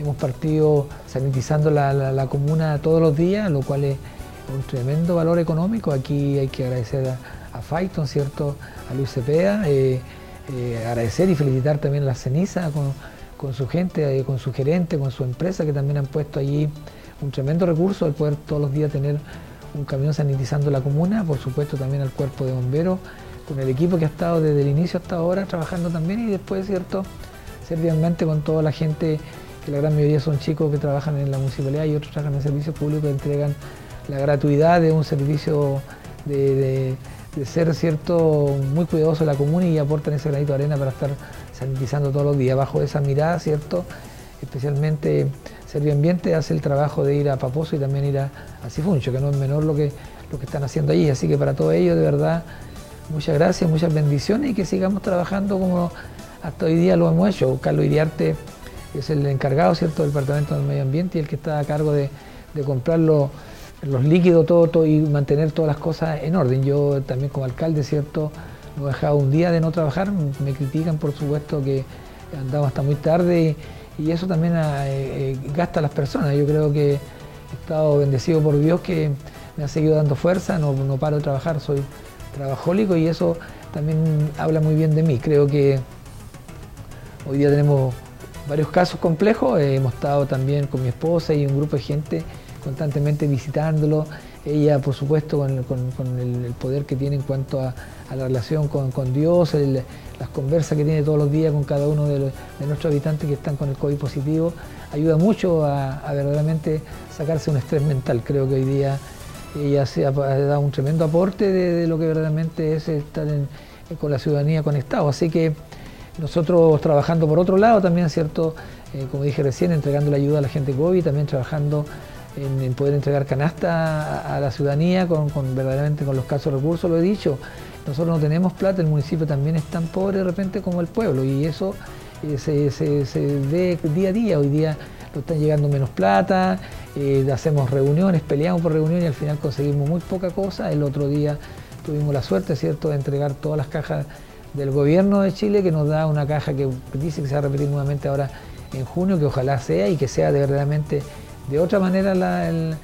hemos partido sanitizando la, comuna todos los días, lo cual es un tremendo valor económico. Aquí hay que agradecer a, a ¿cierto? a Luis eh, eh, agradecer y felicitar también a la ceniza con, su gente, con su gerente, con su empresa que también han puesto allí un tremendo recurso el poder todos los días tener un camión sanitizando la comuna, por supuesto también al cuerpo de bomberos, con el equipo que ha estado desde el inicio hasta ahora trabajando también y después, ¿cierto?, servialmente con toda la gente, que la gran mayoría son chicos que trabajan en la municipalidad y otros trabajan en servicios públicos entregan la gratuidad de un servicio de, ser cierto muy cuidadoso de la comuna y aportan ese granito de arena para estar sanitizando todos los días. Bajo esa mirada, ¿cierto? Especialmente Servio Ambiente hace el trabajo de ir a Paposo y también ir a, Cifuncho, que no es menor lo que, lo que están haciendo allí. Así que para todo ello, de verdad, muchas gracias, muchas bendiciones y que sigamos trabajando como hasta hoy día lo hemos hecho. Carlos Iriarte es el encargado ¿cierto? del Departamento del Medio Ambiente y el que está a cargo de, comprar los, líquidos todo, y mantener todas las cosas en orden. Yo también como alcalde, ¿cierto? No he dejado un día de no trabajar, me critican por supuesto que andamos hasta muy tarde. Y, eso también ah, eh, eh, gasta a las personas. Yo creo que he estado bendecido por Dios que me ha seguido dando fuerza, no, paro de trabajar, soy trabajólico y eso también habla muy bien de mí. Creo que hoy día tenemos varios casos complejos, eh, hemos estado también con mi esposa y un grupo de gente constantemente visitándolo, ella por supuesto con, el, poder que tiene en cuanto a, la relación con, Dios, las conversas que tiene todos los días con cada uno de, nuestros habitantes que están con el COVID positivo, ayuda mucho a, verdaderamente sacarse un estrés mental. Creo que hoy día ella se ha, dado un tremendo aporte de, lo que verdaderamente es estar con la ciudadanía conectado. Así que nosotros trabajando por otro lado también, ¿cierto? Eh, como dije recién, entregando la ayuda a la gente COVID, también trabajando en, poder entregar canasta a, la ciudadanía con, verdaderamente con los casos recursos, lo he dicho. Nosotros no tenemos plata, el municipio también es tan pobre de repente como el pueblo y eso eh, se, ve día a día. Hoy día lo están llegando menos plata, eh, hacemos reuniones, peleamos por reuniones y al final conseguimos muy poca cosa. El otro día tuvimos la suerte, ¿cierto?, de entregar todas las cajas del gobierno de Chile que nos da una caja que dice que se va a repetir nuevamente ahora en junio, que ojalá sea y que sea de verdaderamente de otra manera el,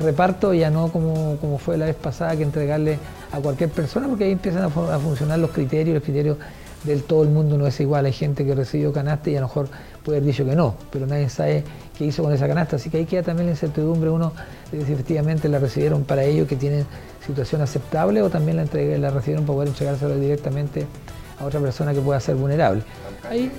reparto, ya no como, como, fue la vez pasada que entregarle a cualquier persona, porque ahí empiezan a, funcionar los criterios, los criterios del todo el mundo no es igual, hay gente que recibió canasta y a lo mejor puede haber dicho que no, pero nadie sabe qué hizo con esa canasta, así que ahí queda también la incertidumbre. Uno de efectivamente la recibieron para ellos que tienen situación aceptable o también la, entregué, la recibieron para poder entregárselo directamente a otra persona que pueda ser vulnerable. Ahí,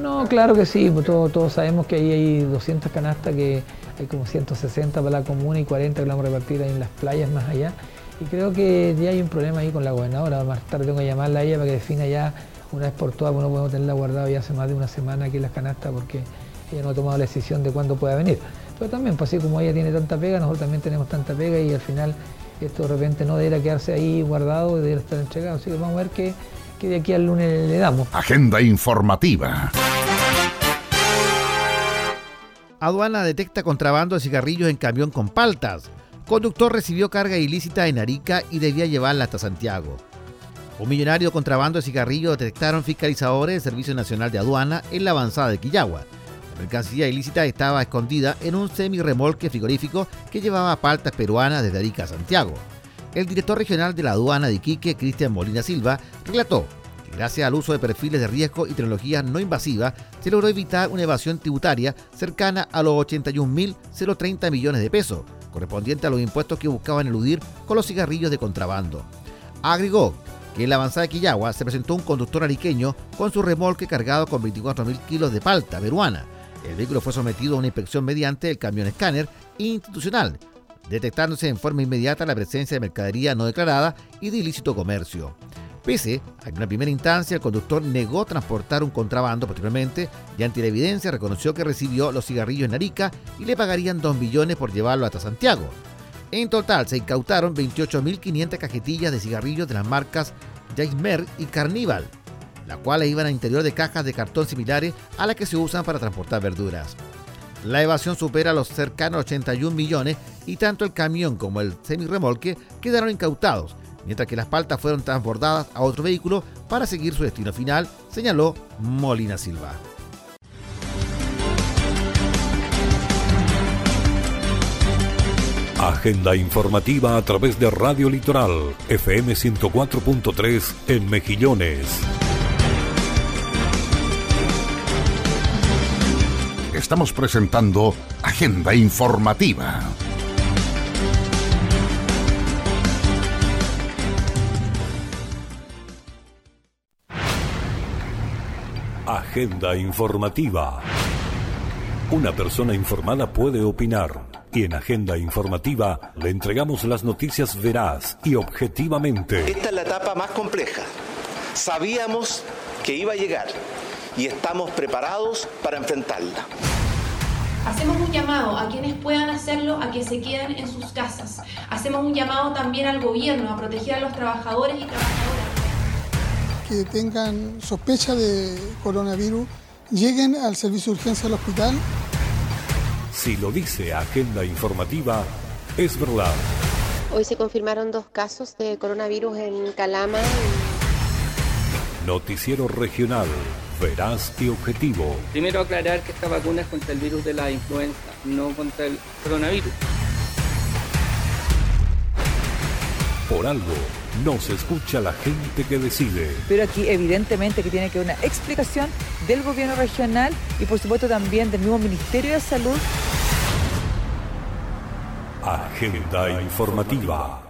no, claro que sí, pues todos, todos sabemos que ahí hay 200 canastas, que hay como 160 para la comuna y 40 que la vamos a repartir ahí en las playas más allá. Y creo que ya hay un problema ahí con la gobernadora, más tarde tengo que llamarla a ella para que defina ya una vez por todas, no podemos tenerla guardada ya hace más de una semana aquí en las canastas porque ella no ha tomado la decisión de cuándo pueda venir. Pero también, pues así como ella tiene tanta pega, nosotros también tenemos tanta pega y al final esto de repente no debería quedarse ahí guardado, debería estar entregado. Así que vamos a ver qué, qué de aquí al lunes le damos. Agenda informativa. Aduana detecta contrabando de cigarrillos en camión con paltas. Conductor recibió carga ilícita en Arica y debía llevarla hasta Santiago. Un millonario contrabando de cigarrillos detectaron fiscalizadores del Servicio Nacional de Aduana en la avanzada de Quillagua. Mercancía ilícita estaba escondida en un semi-remolque frigorífico que llevaba paltas peruanas desde Arica a Santiago. El director regional de la aduana de Iquique, Cristian Molina Silva, relató que gracias al uso de perfiles de riesgo y tecnologías no invasivas, se logró evitar una evasión tributaria cercana a los 81.030 millones de pesos, correspondiente a los impuestos que buscaban eludir con los cigarrillos de contrabando. Agregó que en la avanzada de Quillagua se presentó un conductor ariqueño con su remolque cargado con 24.000 kilos de palta peruana. El vehículo fue sometido a una inspección mediante el camión escáner institucional, detectándose en forma inmediata la presencia de mercadería no declarada y de ilícito comercio. Pese a que en la primera instancia el conductor negó transportar un contrabando, posteriormente, y ante la evidencia reconoció que recibió los cigarrillos en Arica y le pagarían 2 millones por llevarlo hasta Santiago. En total se incautaron 28.500 cajetillas de cigarrillos de las marcas Jaismer y Carnival, las cuales iban al interior de cajas de cartón similares a las que se usan para transportar verduras. La evasión supera los cercanos 81 millones y tanto el camión como el semirremolque quedaron incautados, mientras que las paltas fueron transbordadas a otro vehículo para seguir su destino final, señaló Molina Silva. Agenda informativa a través de Radio Litoral, FM 104.3 en Mejillones. Estamos presentando Agenda informativa. Agenda informativa. Una persona informada puede opinar y en Agenda Informativa le entregamos las noticias veraz y objetivamente. Esta es la etapa más compleja. Sabíamos que iba a llegar y estamos preparados para enfrentarla. Hacemos un llamado a quienes puedan hacerlo a que se queden en sus casas. Hacemos un llamado también al gobierno a proteger a los trabajadores y trabajadoras. Que tengan sospecha de coronavirus lleguen al servicio de urgencia del hospital. Si lo dice Agenda Informativa, es verdad. Hoy se confirmaron dos casos de coronavirus en Calama. Noticiero Regional, veraz y objetivo. Primero aclarar que esta vacuna es contra el virus de la influenza, no contra el coronavirus. Por algo, no se escucha la gente que decide. Pero aquí evidentemente que tiene que haber una explicación del gobierno regional y por supuesto también del mismo Ministerio de Salud. Agenda informativa.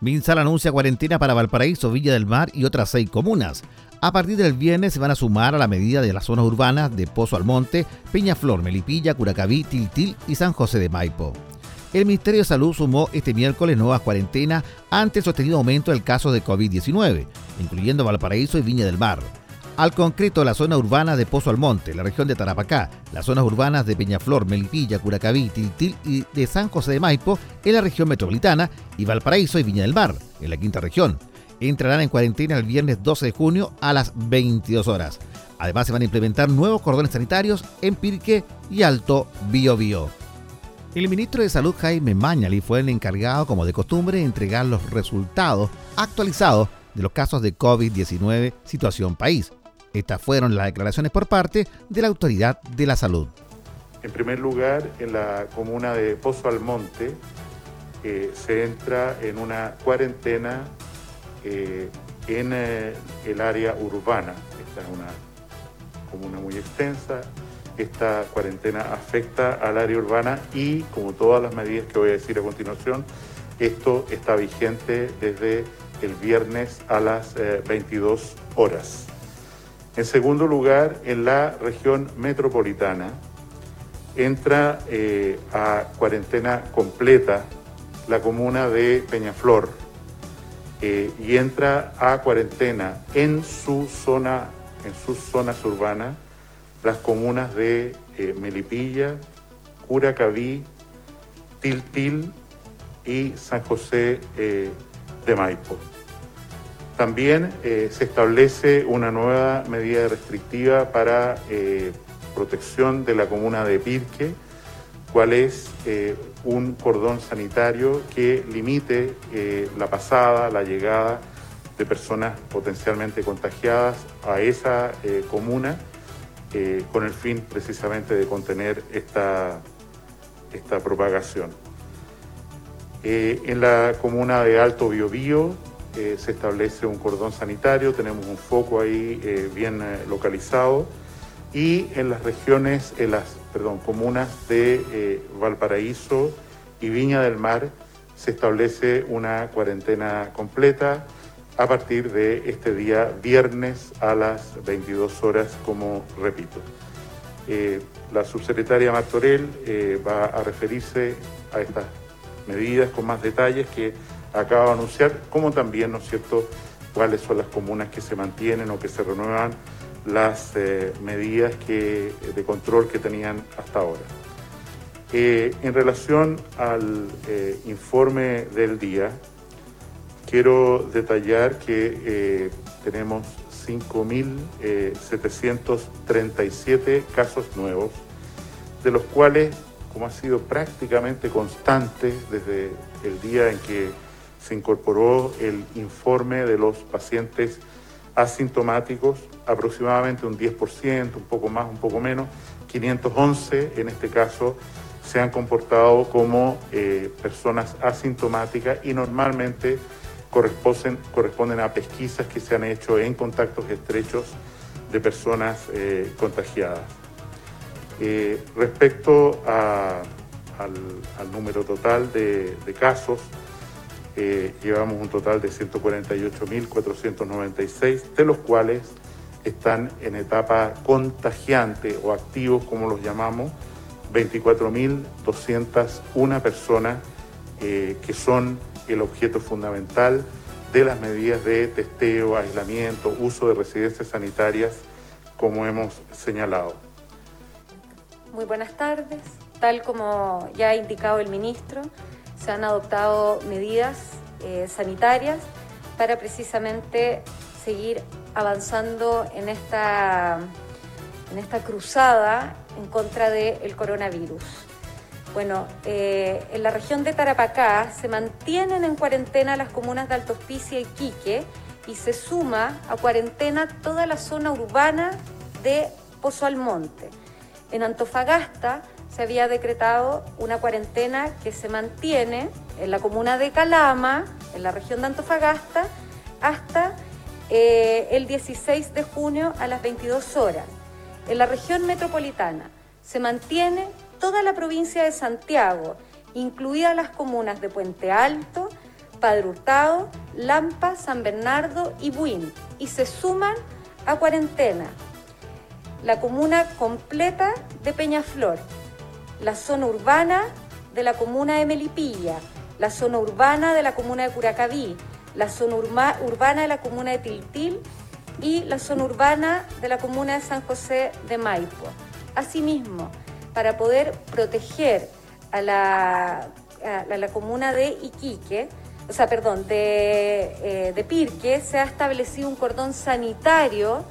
Minsal anuncia cuarentena para Valparaíso, Villa del Mar y otras seis comunas. A partir del viernes se van a sumar a la medida de las zonas urbanas de Pozo Almonte, Peñaflor, Melipilla, Curacaví, Tiltil y San José de Maipo. El Ministerio de Salud sumó este miércoles nuevas cuarentenas ante el sostenido aumento del caso de COVID-19, incluyendo Valparaíso y Viña del Mar. Al concreto, la zona urbana de Pozo Almonte, la región de Tarapacá, las zonas urbanas de Peñaflor, Melipilla, Curacaví, Tiltil y de San José de Maipo en la región metropolitana y Valparaíso y Viña del Mar en la quinta región. Entrarán en cuarentena el viernes 12 de junio a las 22 horas. Además, se van a implementar nuevos cordones sanitarios en Pirque y Alto Biobío. El ministro de Salud Jaime Mañali fue el encargado, como de costumbre, de entregar los resultados actualizados de los casos de COVID-19 situación país. Estas fueron las declaraciones por parte de la Autoridad de la Salud. En primer lugar, en la comuna de Pozo Almonte eh, se entra en una cuarentena eh, en eh, el área urbana. Esta es una comuna muy extensa. Esta cuarentena afecta al área urbana y, como todas las medidas que voy a decir a continuación, esto está vigente desde el viernes a las 22 horas. En segundo lugar, en la región metropolitana entra eh, a cuarentena completa la comuna de Peñaflor. eh, y entra a cuarentena en su zona, en sus zonas urbanas, las comunas de eh, Melipilla, Curacaví, Tiltil y San José de Maipo. También eh, se establece una nueva medida restrictiva para eh, protección de la comuna de Pirque, cual es eh, un cordón sanitario que limite la pasada, la llegada de personas potencialmente contagiadas a esa comuna, con el fin precisamente de contener esta, esta propagación. En la comuna de Alto Biobío se establece un cordón sanitario, tenemos un foco ahí eh, bien eh, localizado y en las regiones, en las perdón, comunas de eh, Valparaíso y Viña del Mar se establece una cuarentena completa a partir de este día viernes a las 22 horas, como repito. La subsecretaria Martorell va a referirse a estas medidas con más detalles que acaba de anunciar, como también, ¿no es cierto?, cuáles son las comunas que se mantienen o que se renuevan las eh, medidas de control que tenían hasta ahora. Eh, en relación al eh, informe del día, quiero detallar que eh, tenemos 5.737 casos nuevos, de los cuales, como ha sido prácticamente constante desde el día en que se incorporó el informe de los pacientes asintomáticos, aproximadamente un 10%, un poco más, un poco menos, 511 en este caso se han comportado como eh, personas asintomáticas y normalmente corresponden, a pesquisas que se han hecho en contactos estrechos de personas eh, contagiadas. Eh, respecto al, número total de casos, eh, llevamos un total de 148.496, de los cuales están en etapa contagiante o activos, como los llamamos, 24.201 personas eh, que son el objeto fundamental de las medidas de testeo, aislamiento, uso de residencias sanitarias, como hemos señalado. Muy buenas tardes. Tal como ya ha indicado el ministro, se han adoptado medidas eh, sanitarias para precisamente seguir avanzando en esta, en esta cruzada en contra del coronavirus. Bueno, eh, en la región de Tarapacá se mantienen en cuarentena las comunas de Alto Hospicio y Quique y se suma a cuarentena toda la zona urbana de Pozo Almonte. En Antofagasta se había decretado una cuarentena que se mantiene en la comuna de Calama, en la región de Antofagasta, hasta eh, el 16 de junio a las 22 horas. En la región metropolitana se mantiene toda la provincia de Santiago, incluidas las comunas de Puente Alto, Padre Hurtado, Lampa, San Bernardo y Buin, y se suman a cuarentena la comuna completa de Peñaflor, la zona urbana de la comuna de Melipilla, la zona urbana de la comuna de Curacaví, la zona urbana de la comuna de Tiltil y la zona urbana de la comuna de San José de Maipo. Asimismo, para poder proteger a la, a la comuna de Iquique, o sea, perdón, de, eh, de Pirque, se ha establecido un cordón sanitario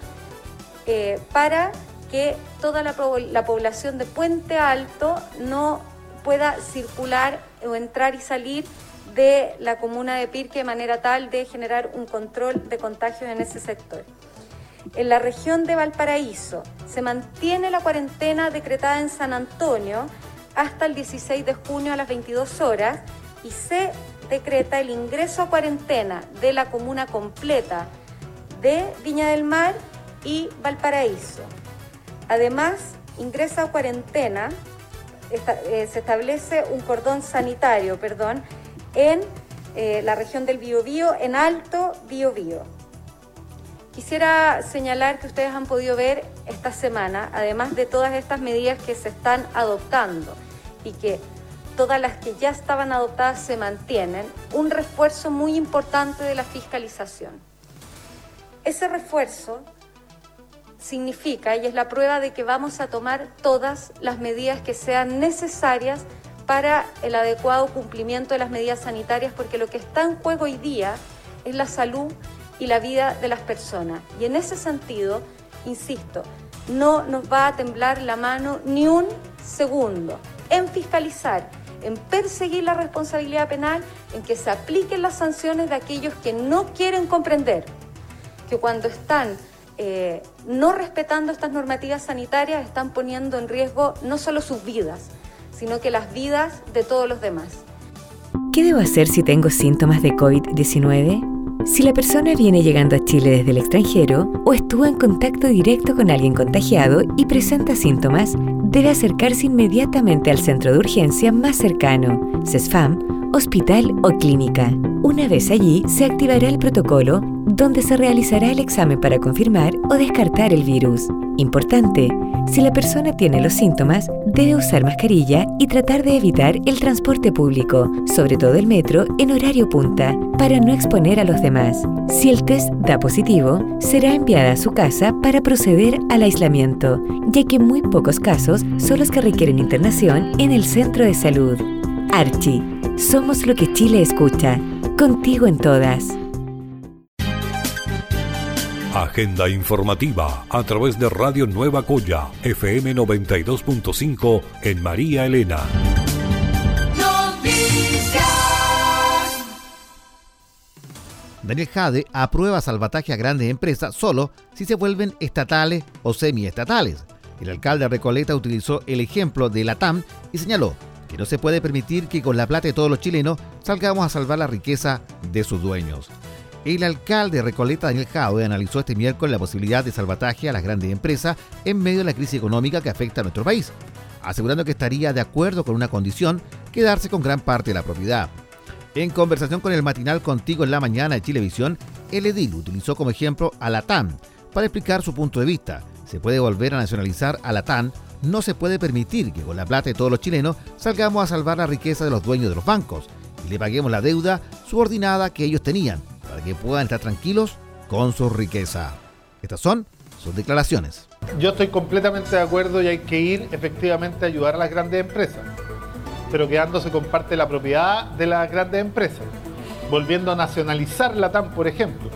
eh, para que toda la, po- la población de Puente Alto no pueda circular o entrar y salir de la comuna de Pirque de manera tal de generar un control de contagios en ese sector. En la región de Valparaíso se mantiene la cuarentena decretada en San Antonio hasta el 16 de junio a las 22 horas y se decreta el ingreso a cuarentena de la comuna completa de Viña del Mar y Valparaíso. Además, ingresa a cuarentena, eh, se establece un cordón sanitario, perdón, en eh, la región del Biobío, en Alto Biobío. Quisiera señalar que ustedes han podido ver esta semana, además de todas estas medidas que se están adoptando y que todas las que ya estaban adoptadas se mantienen, un refuerzo muy importante de la fiscalización. Ese refuerzo significa y es la prueba de que vamos a tomar todas las medidas que sean necesarias para el adecuado cumplimiento de las medidas sanitarias, porque lo que está en juego hoy día es la salud y la vida de las personas. Y en ese sentido, insisto, no nos va a temblar la mano ni un segundo en fiscalizar, en perseguir la responsabilidad penal, en que se apliquen las sanciones de aquellos que no quieren comprender que cuando están eh, no respetando estas normativas sanitarias están poniendo en riesgo no solo sus vidas, sino que las vidas de todos los demás. ¿Qué debo hacer si tengo síntomas de COVID-19? Si la persona viene llegando a Chile desde el extranjero o estuvo en contacto directo con alguien contagiado y presenta síntomas, debe acercarse inmediatamente al centro de urgencia más cercano, CESFAM, hospital o clínica. Una vez allí, se activará el protocolo donde se realizará el examen para confirmar o descartar el virus. Importante, si la persona tiene los síntomas, debe usar mascarilla y tratar de evitar el transporte público, sobre todo el metro, en horario punta, para no exponer a los demás. Si el test da positivo, será enviada a su casa para proceder al aislamiento, ya que muy pocos casos son los que requieren internación en el centro de salud. Archie, somos lo que Chile escucha. Contigo en todas. Agenda informativa a través de Radio Nueva Coya, FM 92.5 en María Elena. Daniel Jade aprueba salvataje a grandes empresas solo si se vuelven estatales o semiestatales. El alcalde Recoleta utilizó el ejemplo de la TAM y señaló que no se puede permitir que con la plata de todos los chilenos salgamos a salvar la riqueza de sus dueños. El alcalde de Recoleta, Daniel Jaude, analizó este miércoles la posibilidad de salvataje a las grandes empresas en medio de la crisis económica que afecta a nuestro país, asegurando que estaría de acuerdo con una condición, quedarse con gran parte de la propiedad. En conversación con el matinal Contigo en la Mañana de Chilevisión, el edil utilizó como ejemplo a la TAM para explicar su punto de vista. Se puede volver a nacionalizar a la TAM, no se puede permitir que con la plata de todos los chilenos salgamos a salvar la riqueza de los dueños de los bancos y le paguemos la deuda subordinada que ellos tenían que puedan estar tranquilos con su riqueza. Estas son sus declaraciones. Yo estoy completamente de acuerdo y hay que ir efectivamente a ayudar a las grandes empresas, pero quedándose con parte de la propiedad de las grandes empresas, volviendo a nacionalizar la TAM, por ejemplo.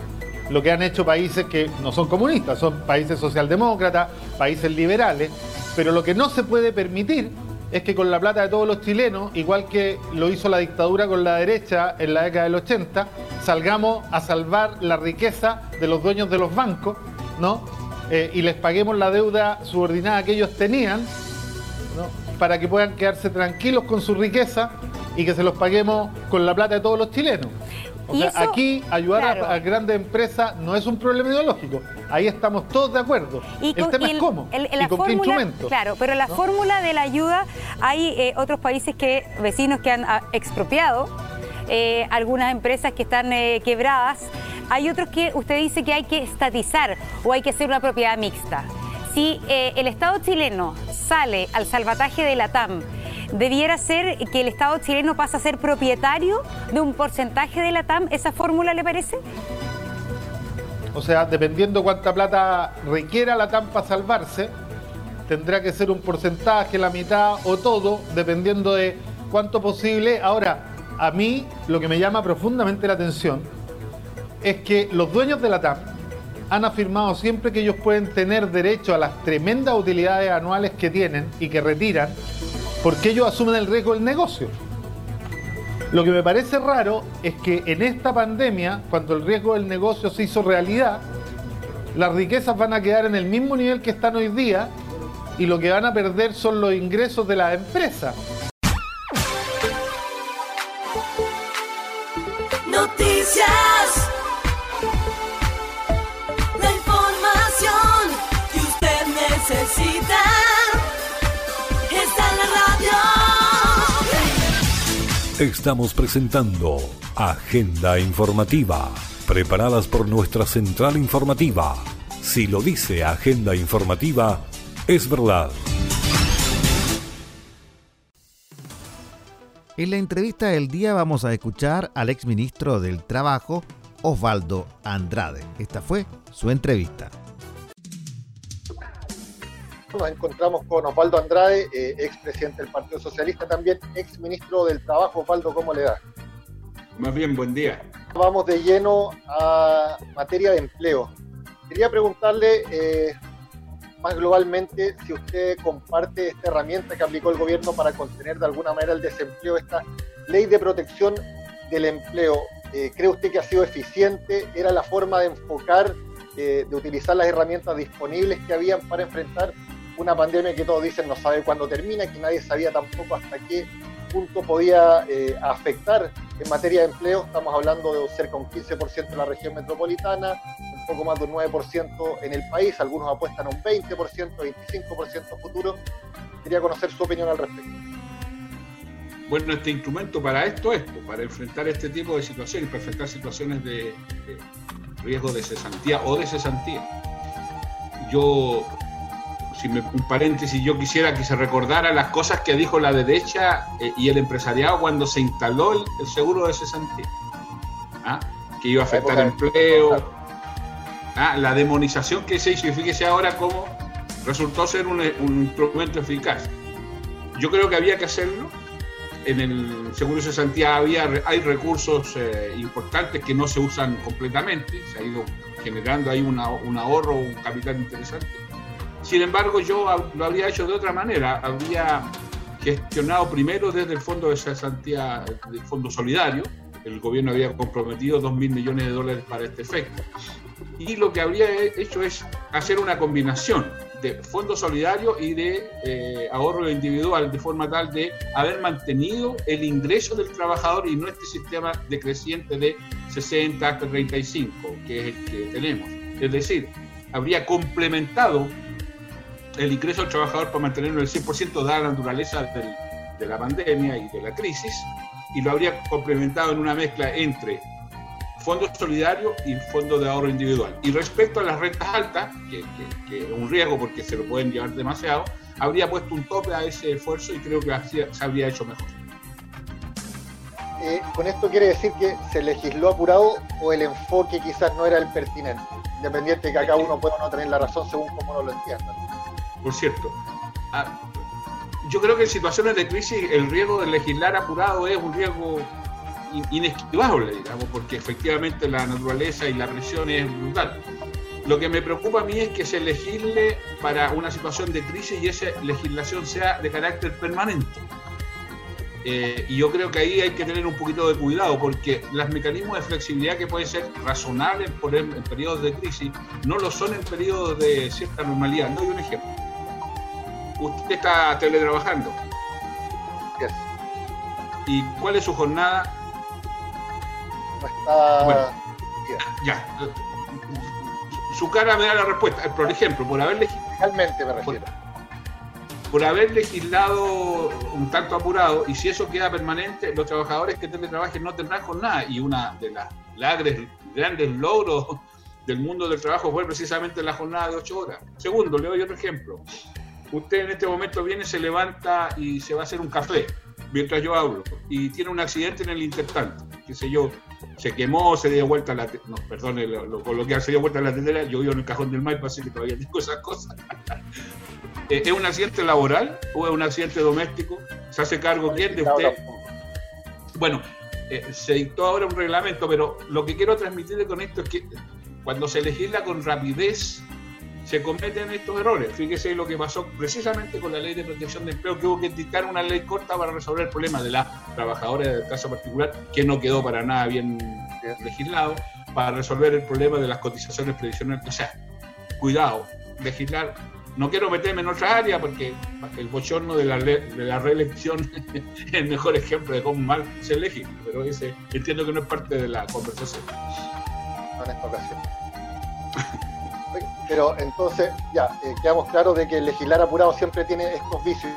Lo que han hecho países que no son comunistas, son países socialdemócratas, países liberales, pero lo que no se puede permitir es que con la plata de todos los chilenos, igual que lo hizo la dictadura con la derecha en la década del 80, salgamos a salvar la riqueza de los dueños de los bancos, ¿no? Eh, y les paguemos la deuda subordinada que ellos tenían, ¿no? para que puedan quedarse tranquilos con su riqueza y que se los paguemos con la plata de todos los chilenos. O sea, aquí ayudar a, grandes empresas no es un problema ideológico. Ahí estamos todos de acuerdo. el tema es cómo y con qué instrumento. Claro, pero la fórmula de la ayuda, hay eh, otros países que, vecinos que han ah, expropiado, eh, algunas empresas que están eh, quebradas. Hay otros que usted dice que hay que estatizar o hay que hacer una propiedad mixta. Si el Estado chileno sale al salvataje de la TAM, debiera ser que el Estado chileno pasa a ser propietario de un porcentaje de la TAM. ¿Esa fórmula le parece? O sea, dependiendo cuánta plata requiera la TAM para salvarse, tendrá que ser un porcentaje, la mitad o todo, dependiendo de cuánto posible. Ahora, a mí lo que me llama profundamente la atención es que los dueños de la TAM han afirmado siempre que ellos pueden tener derecho a las tremendas utilidades anuales que tienen y que retiran porque ellos asumen el riesgo del negocio. Lo que me parece raro es que en esta pandemia, cuando el riesgo del negocio se hizo realidad, las riquezas van a quedar en el mismo nivel que están hoy día y lo que van a perder son los ingresos de las empresas. Noticias. Estamos presentando Agenda Informativa, preparadas por nuestra central informativa. Si lo dice Agenda Informativa, es verdad. En la entrevista del día vamos a escuchar al exministro del Trabajo, Osvaldo Andrade. Esta fue su entrevista. Nos encontramos con Osvaldo Andrade, eh, expresidente del Partido Socialista, también exministro del Trabajo. Osvaldo, ¿cómo le da? Más bien, buen día. Vamos de lleno a materia de empleo. Quería preguntarle eh, más globalmente si usted comparte esta herramienta que aplicó el gobierno para contener de alguna manera el desempleo, esta ley de protección del empleo. Eh, ¿Cree usted que ha sido eficiente? ¿Era la forma de enfocar, eh, de utilizar las herramientas disponibles que habían para enfrentar una pandemia que todos dicen no sabe cuándo termina, que nadie sabía tampoco hasta qué punto podía eh, afectar en materia de empleo? Estamos hablando de cerca de un 15% en la región metropolitana, un poco más de un 9% en el país, algunos apuestan a un 20%, 25% futuro. Quería conocer su opinión al respecto. Bueno, este instrumento para esto, esto, para enfrentar este tipo de situaciones, para enfrentar situaciones de riesgo de cesantía o de cesantía. Yo, si me, un paréntesis, yo quisiera que se recordara las cosas que dijo la derecha eh, y el empresariado cuando se instaló el, el seguro de cesantía. ¿Ah? Que iba a afectar empleo, ¿Ah? la demonización que se hizo, y fíjese ahora cómo resultó ser un, un instrumento eficaz. Yo creo que había que hacerlo, en el seguro de cesantía había, hay recursos eh, importantes que no se usan completamente, se ha ido generando ahí una, un ahorro, un capital interesante. Sin embargo, yo lo habría hecho de otra manera, habría gestionado primero desde el fondo de cesantía, el fondo solidario, el gobierno había comprometido 2 mil millones de dólares para este efecto. Y lo que habría hecho es hacer una combinación de fondo solidario y de eh, ahorro individual, de forma tal de haber mantenido el ingreso del trabajador y no este sistema decreciente de 60 hasta 35, que es el que tenemos. Es decir, habría complementado el ingreso del trabajador para mantenerlo el 100% dada la naturaleza del, de la pandemia y de la crisis, y lo habría complementado en una mezcla entre fondo solidario y fondo de ahorro individual. Y respecto a las rentas altas, que, es un riesgo porque se lo pueden llevar demasiado, habría puesto un tope a ese esfuerzo y creo que así se habría hecho mejor. Eh, ¿Con esto quiere decir que se legisló apurado o el enfoque quizás no era el pertinente? Independiente de que acá uno pueda no tener la razón según cómo uno lo entienda. Por cierto, ah, yo creo que en situaciones de crisis el riesgo de legislar apurado es un riesgo inesquivable, digamos, porque efectivamente la naturaleza y la presión es brutal. Lo que me preocupa a mí es que se legisle para una situación de crisis y esa legislación sea de carácter permanente. Eh, y yo creo que ahí hay que tener un poquito de cuidado porque los mecanismos de flexibilidad que pueden ser razonables en, en periodos de crisis no lo son en periodos de cierta normalidad. No hay un ejemplo. Usted está teletrabajando. Yes. ¿Y cuál es su jornada? No está. Bueno, ya. Su cara me da la respuesta. Por ejemplo, por haber Legalmente me refiero. Por, por, haber legislado un tanto apurado, y si eso queda permanente, los trabajadores que teletrabajen no tendrán jornada. Y una de las grandes, grandes logros del mundo del trabajo fue precisamente la jornada de 8 horas. Segundo, le doy otro ejemplo. Usted en este momento viene, se levanta y se va a hacer un café mientras yo hablo y tiene un accidente en el intertanto, qué sé yo, se quemó, se dio vuelta la no, perdone lo, lo coloquial, se dio vuelta la tendera, yo vivo en el cajón del Maipa, así que todavía tengo esas cosas. ¿Es un accidente laboral o es un accidente doméstico? ¿Se hace cargo quién de usted? Bueno, eh, se dictó ahora un reglamento, pero lo que quiero transmitirle con esto es que cuando se legisla con rapidez, se cometen estos errores. Fíjese lo que pasó precisamente con la ley de protección de empleo, que hubo que dictar una ley corta para resolver el problema de las trabajadoras del caso particular, que no quedó para nada bien legislado, para resolver el problema de las cotizaciones previsionales. O sea, cuidado, legislar. No quiero meterme en otra área porque el bochorno de la, de la reelección es el mejor ejemplo de cómo mal se legisla, pero ese entiendo que no es parte de la conversación. No en esta ocasión. Pero entonces, ya, eh, quedamos claros de que legislar apurado siempre tiene estos vicios.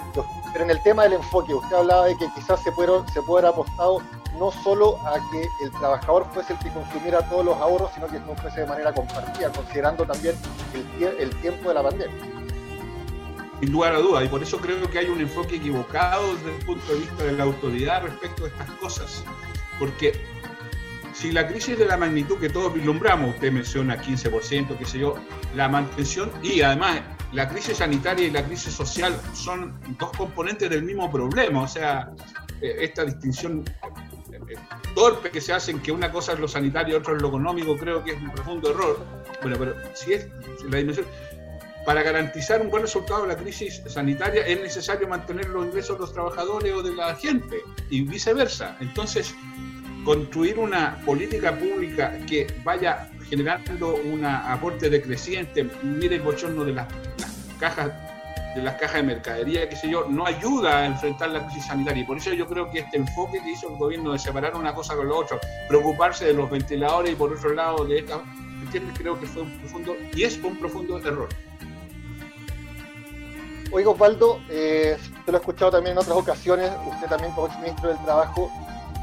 Pero en el tema del enfoque, usted hablaba de que quizás se puede, se puede haber apostado no solo a que el trabajador fuese el que consumiera todos los ahorros, sino que no fuese de manera compartida, considerando también el, el tiempo de la pandemia. sin lugar a dudas, y por eso creo que hay un enfoque equivocado desde el punto de vista de la autoridad respecto de estas cosas. Porque si la crisis de la magnitud que todos vislumbramos, usted menciona 15%, qué sé yo, la mantención y además la crisis sanitaria y la crisis social son dos componentes del mismo problema, o sea, eh, esta distinción eh, eh, torpe que se hace en que una cosa es lo sanitario y otra es lo económico, creo que es un profundo error. Bueno, pero si es la dimensión, para garantizar un buen resultado de la crisis sanitaria es necesario mantener los ingresos de los trabajadores o de la gente y viceversa. Entonces, construir una política pública que vaya generando un aporte decreciente, mire el bochorno de las, cajas de las cajas de mercadería, qué sé yo, no ayuda a enfrentar la crisis sanitaria. Y por eso yo creo que este enfoque que hizo el gobierno de separar una cosa con la otra, preocuparse de los ventiladores y por otro lado de esta. Creo que fue un profundo, y es un profundo error. Oiga, Osvaldo, eh, te lo he escuchado también en otras ocasiones, usted también como ministro del Trabajo,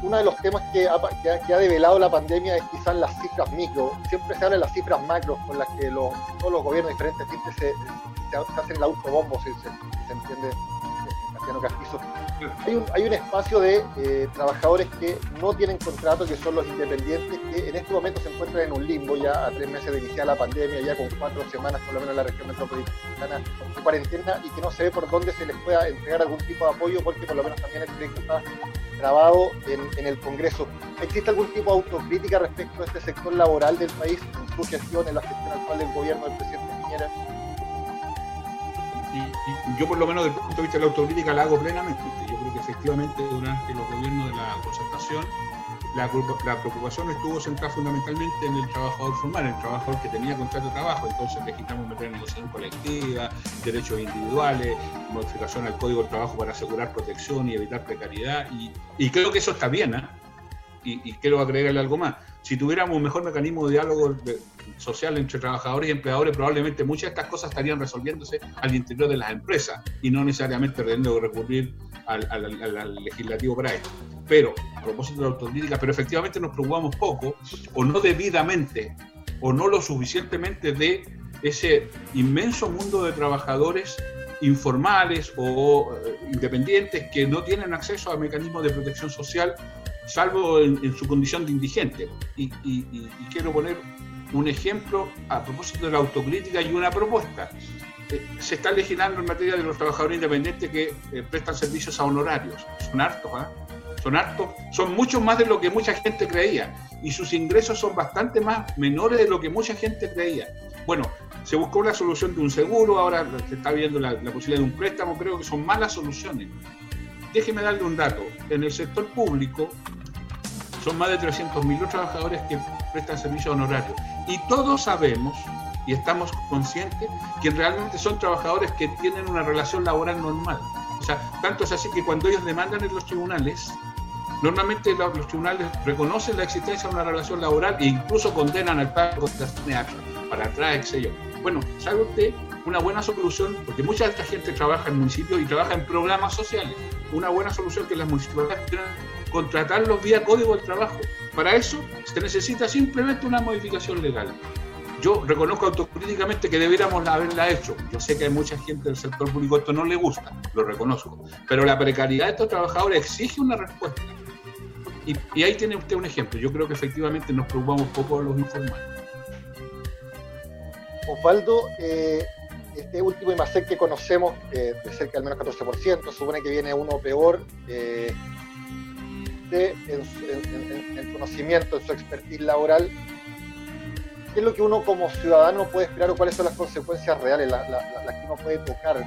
uno de los temas que ha, develado la pandemia es quizás las cifras micro. Siempre se habla de las cifras macro con las que todos los gobiernos diferentes siempre se, hacen el autobombo, si se, se, entiende en castellano castizo. Hay un, hay un espacio de eh, trabajadores que no tienen contrato, que son los independientes, que en este momento se encuentran en un limbo ya a tres meses de iniciar la pandemia, ya con cuatro semanas por lo menos en la región metropolitana de cuarentena y que no se ve por dónde se les pueda entregar algún tipo de apoyo porque por lo menos también el proyecto está grabado en, el Congreso. ¿Existe algún tipo de autocrítica respecto a este sector laboral del país en su gestión, en la gestión actual del gobierno del presidente Piñera? Y, yo por lo menos desde el punto de vista de la autocrítica la hago plenamente. Yo creo que efectivamente durante los gobiernos de la concertación la, preocupación estuvo centrada fundamentalmente en el trabajador formal, el trabajador que tenía contrato de trabajo, entonces necesitamos meter negociación colectiva, derechos individuales, modificación al código del trabajo para asegurar protección y evitar precariedad, y, creo que eso está bien, ¿eh? y, y, quiero agregarle algo más. Si tuviéramos un mejor mecanismo de diálogo social entre trabajadores y empleadores, probablemente muchas de estas cosas estarían resolviéndose al interior de las empresas y no necesariamente teniendo que recurrir al, legislativo para esto. Pero a propósito de la autocrítica, pero efectivamente nos preocupamos poco o no debidamente o no lo suficientemente de ese inmenso mundo de trabajadores informales o eh, independientes que no tienen acceso a mecanismos de protección social, salvo en, su condición de indigente. Y, quiero poner un ejemplo a propósito de la autocrítica y una propuesta. Eh, se está legislando en materia de los trabajadores independientes que eh, prestan servicios a honorarios. Son hartos, ¿ah? son hartos, son mucho más de lo que mucha gente creía y sus ingresos son bastante más menores de lo que mucha gente creía. Bueno, se buscó la solución de un seguro, ahora se está viendo la, posibilidad de un préstamo, creo que son malas soluciones. Déjeme darle un dato, en el sector público son más de 300.000 los trabajadores que prestan servicios honorarios y todos sabemos y estamos conscientes que realmente son trabajadores que tienen una relación laboral normal. O sea, tanto es así que cuando ellos demandan en los tribunales, Normalmente los, tribunales reconocen la existencia de una relación laboral e incluso condenan al pago de para atrás, yo. Bueno, ¿sabe usted? Una buena solución, porque mucha de esta gente trabaja en municipios y trabaja en programas sociales. Una buena solución que las municipalidades quieran contratarlos vía código del trabajo. Para eso se necesita simplemente una modificación legal. Yo reconozco autocríticamente que debiéramos haberla hecho. Yo sé que hay mucha gente del sector público esto no le gusta, lo reconozco. Pero la precariedad de estos trabajadores exige una respuesta. Y, ahí tiene usted un ejemplo. Yo creo que efectivamente nos preocupamos poco de los informales. Osvaldo, eh, este último IMASEC que conocemos, de cerca del menos 14%, supone que viene uno peor. Eh, en, el conocimiento, en su expertise laboral, ¿qué es lo que uno como ciudadano puede esperar o cuáles son las consecuencias reales, las que uno puede tocar?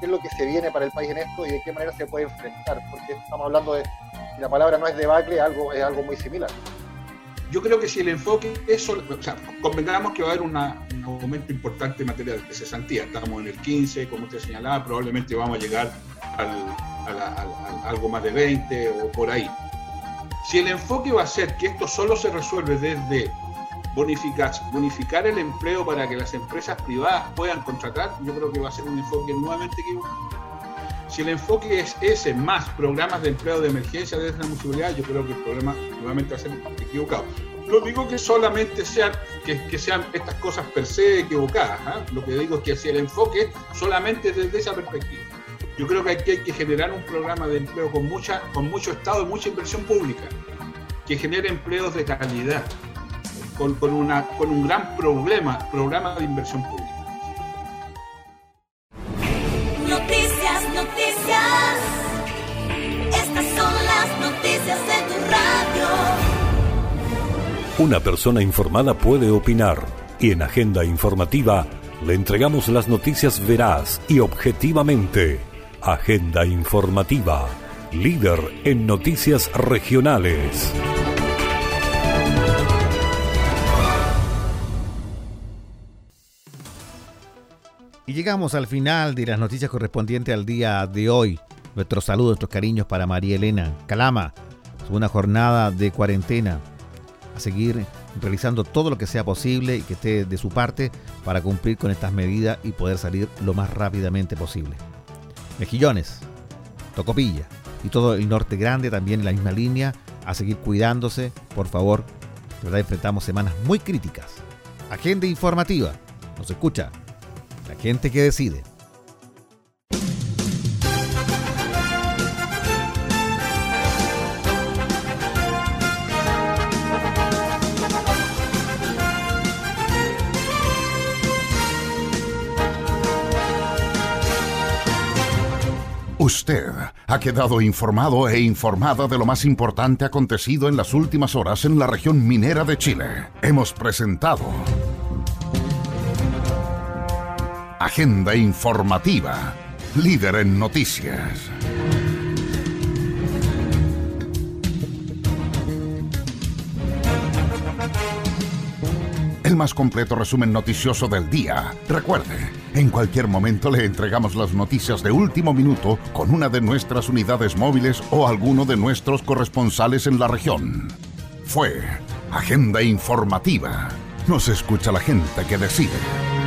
¿Qué es lo que se viene para el país en esto y de qué manera se puede enfrentar? Porque estamos hablando de la palabra no es debacle, algo, es algo muy similar. Yo creo que si el enfoque es, o sea, convengamos que va a haber un aumento importante en materia de cesantía. Estamos en el 15, como usted señalaba, probablemente vamos a llegar al, algo más de 20 o por ahí. Si el enfoque va a ser que esto solo se resuelve desde bonificar, bonificar el empleo para que las empresas privadas puedan contratar, yo creo que va a ser un enfoque nuevamente equivocado. Si el enfoque es ese, más programas de empleo de emergencia desde la municipalidad, yo creo que el problema nuevamente va a ser equivocado. no digo que solamente sean, que sean estas cosas per se equivocadas. ¿ah? Lo que digo es que si el enfoque solamente desde esa perspectiva. Yo creo que aquí hay que generar un programa de empleo con, mucha, con mucho Estado y mucha inversión pública, que genere empleos de calidad, con, con, una, con un gran problema, programa de inversión pública. Noticias de tu radio. Una persona informada puede opinar y en Agenda Informativa le entregamos las noticias veraz y objetivamente. Agenda Informativa, líder en noticias regionales. Y llegamos al final de las noticias correspondientes al día de hoy. Nuestros saludos, nuestros cariños para María Elena Calama. Una jornada de cuarentena. A seguir realizando todo lo que sea posible y que esté de su parte para cumplir con estas medidas y poder salir lo más rápidamente posible. Mejillones, Tocopilla y todo el norte grande también en la misma línea. A seguir cuidándose, por favor. De verdad enfrentamos semanas muy críticas. Agenda informativa. Nos escucha la gente que decide. Usted ha quedado informado e informada de lo más importante acontecido en las últimas horas en la región minera de Chile. Hemos presentado Agenda informativa, líder en noticias. El más completo resumen noticioso del día. Recuerde, en cualquier momento le entregamos las noticias de último minuto con una de nuestras unidades móviles o alguno de nuestros corresponsales en la región. Fue Agenda Informativa. Nos escucha la gente que decide.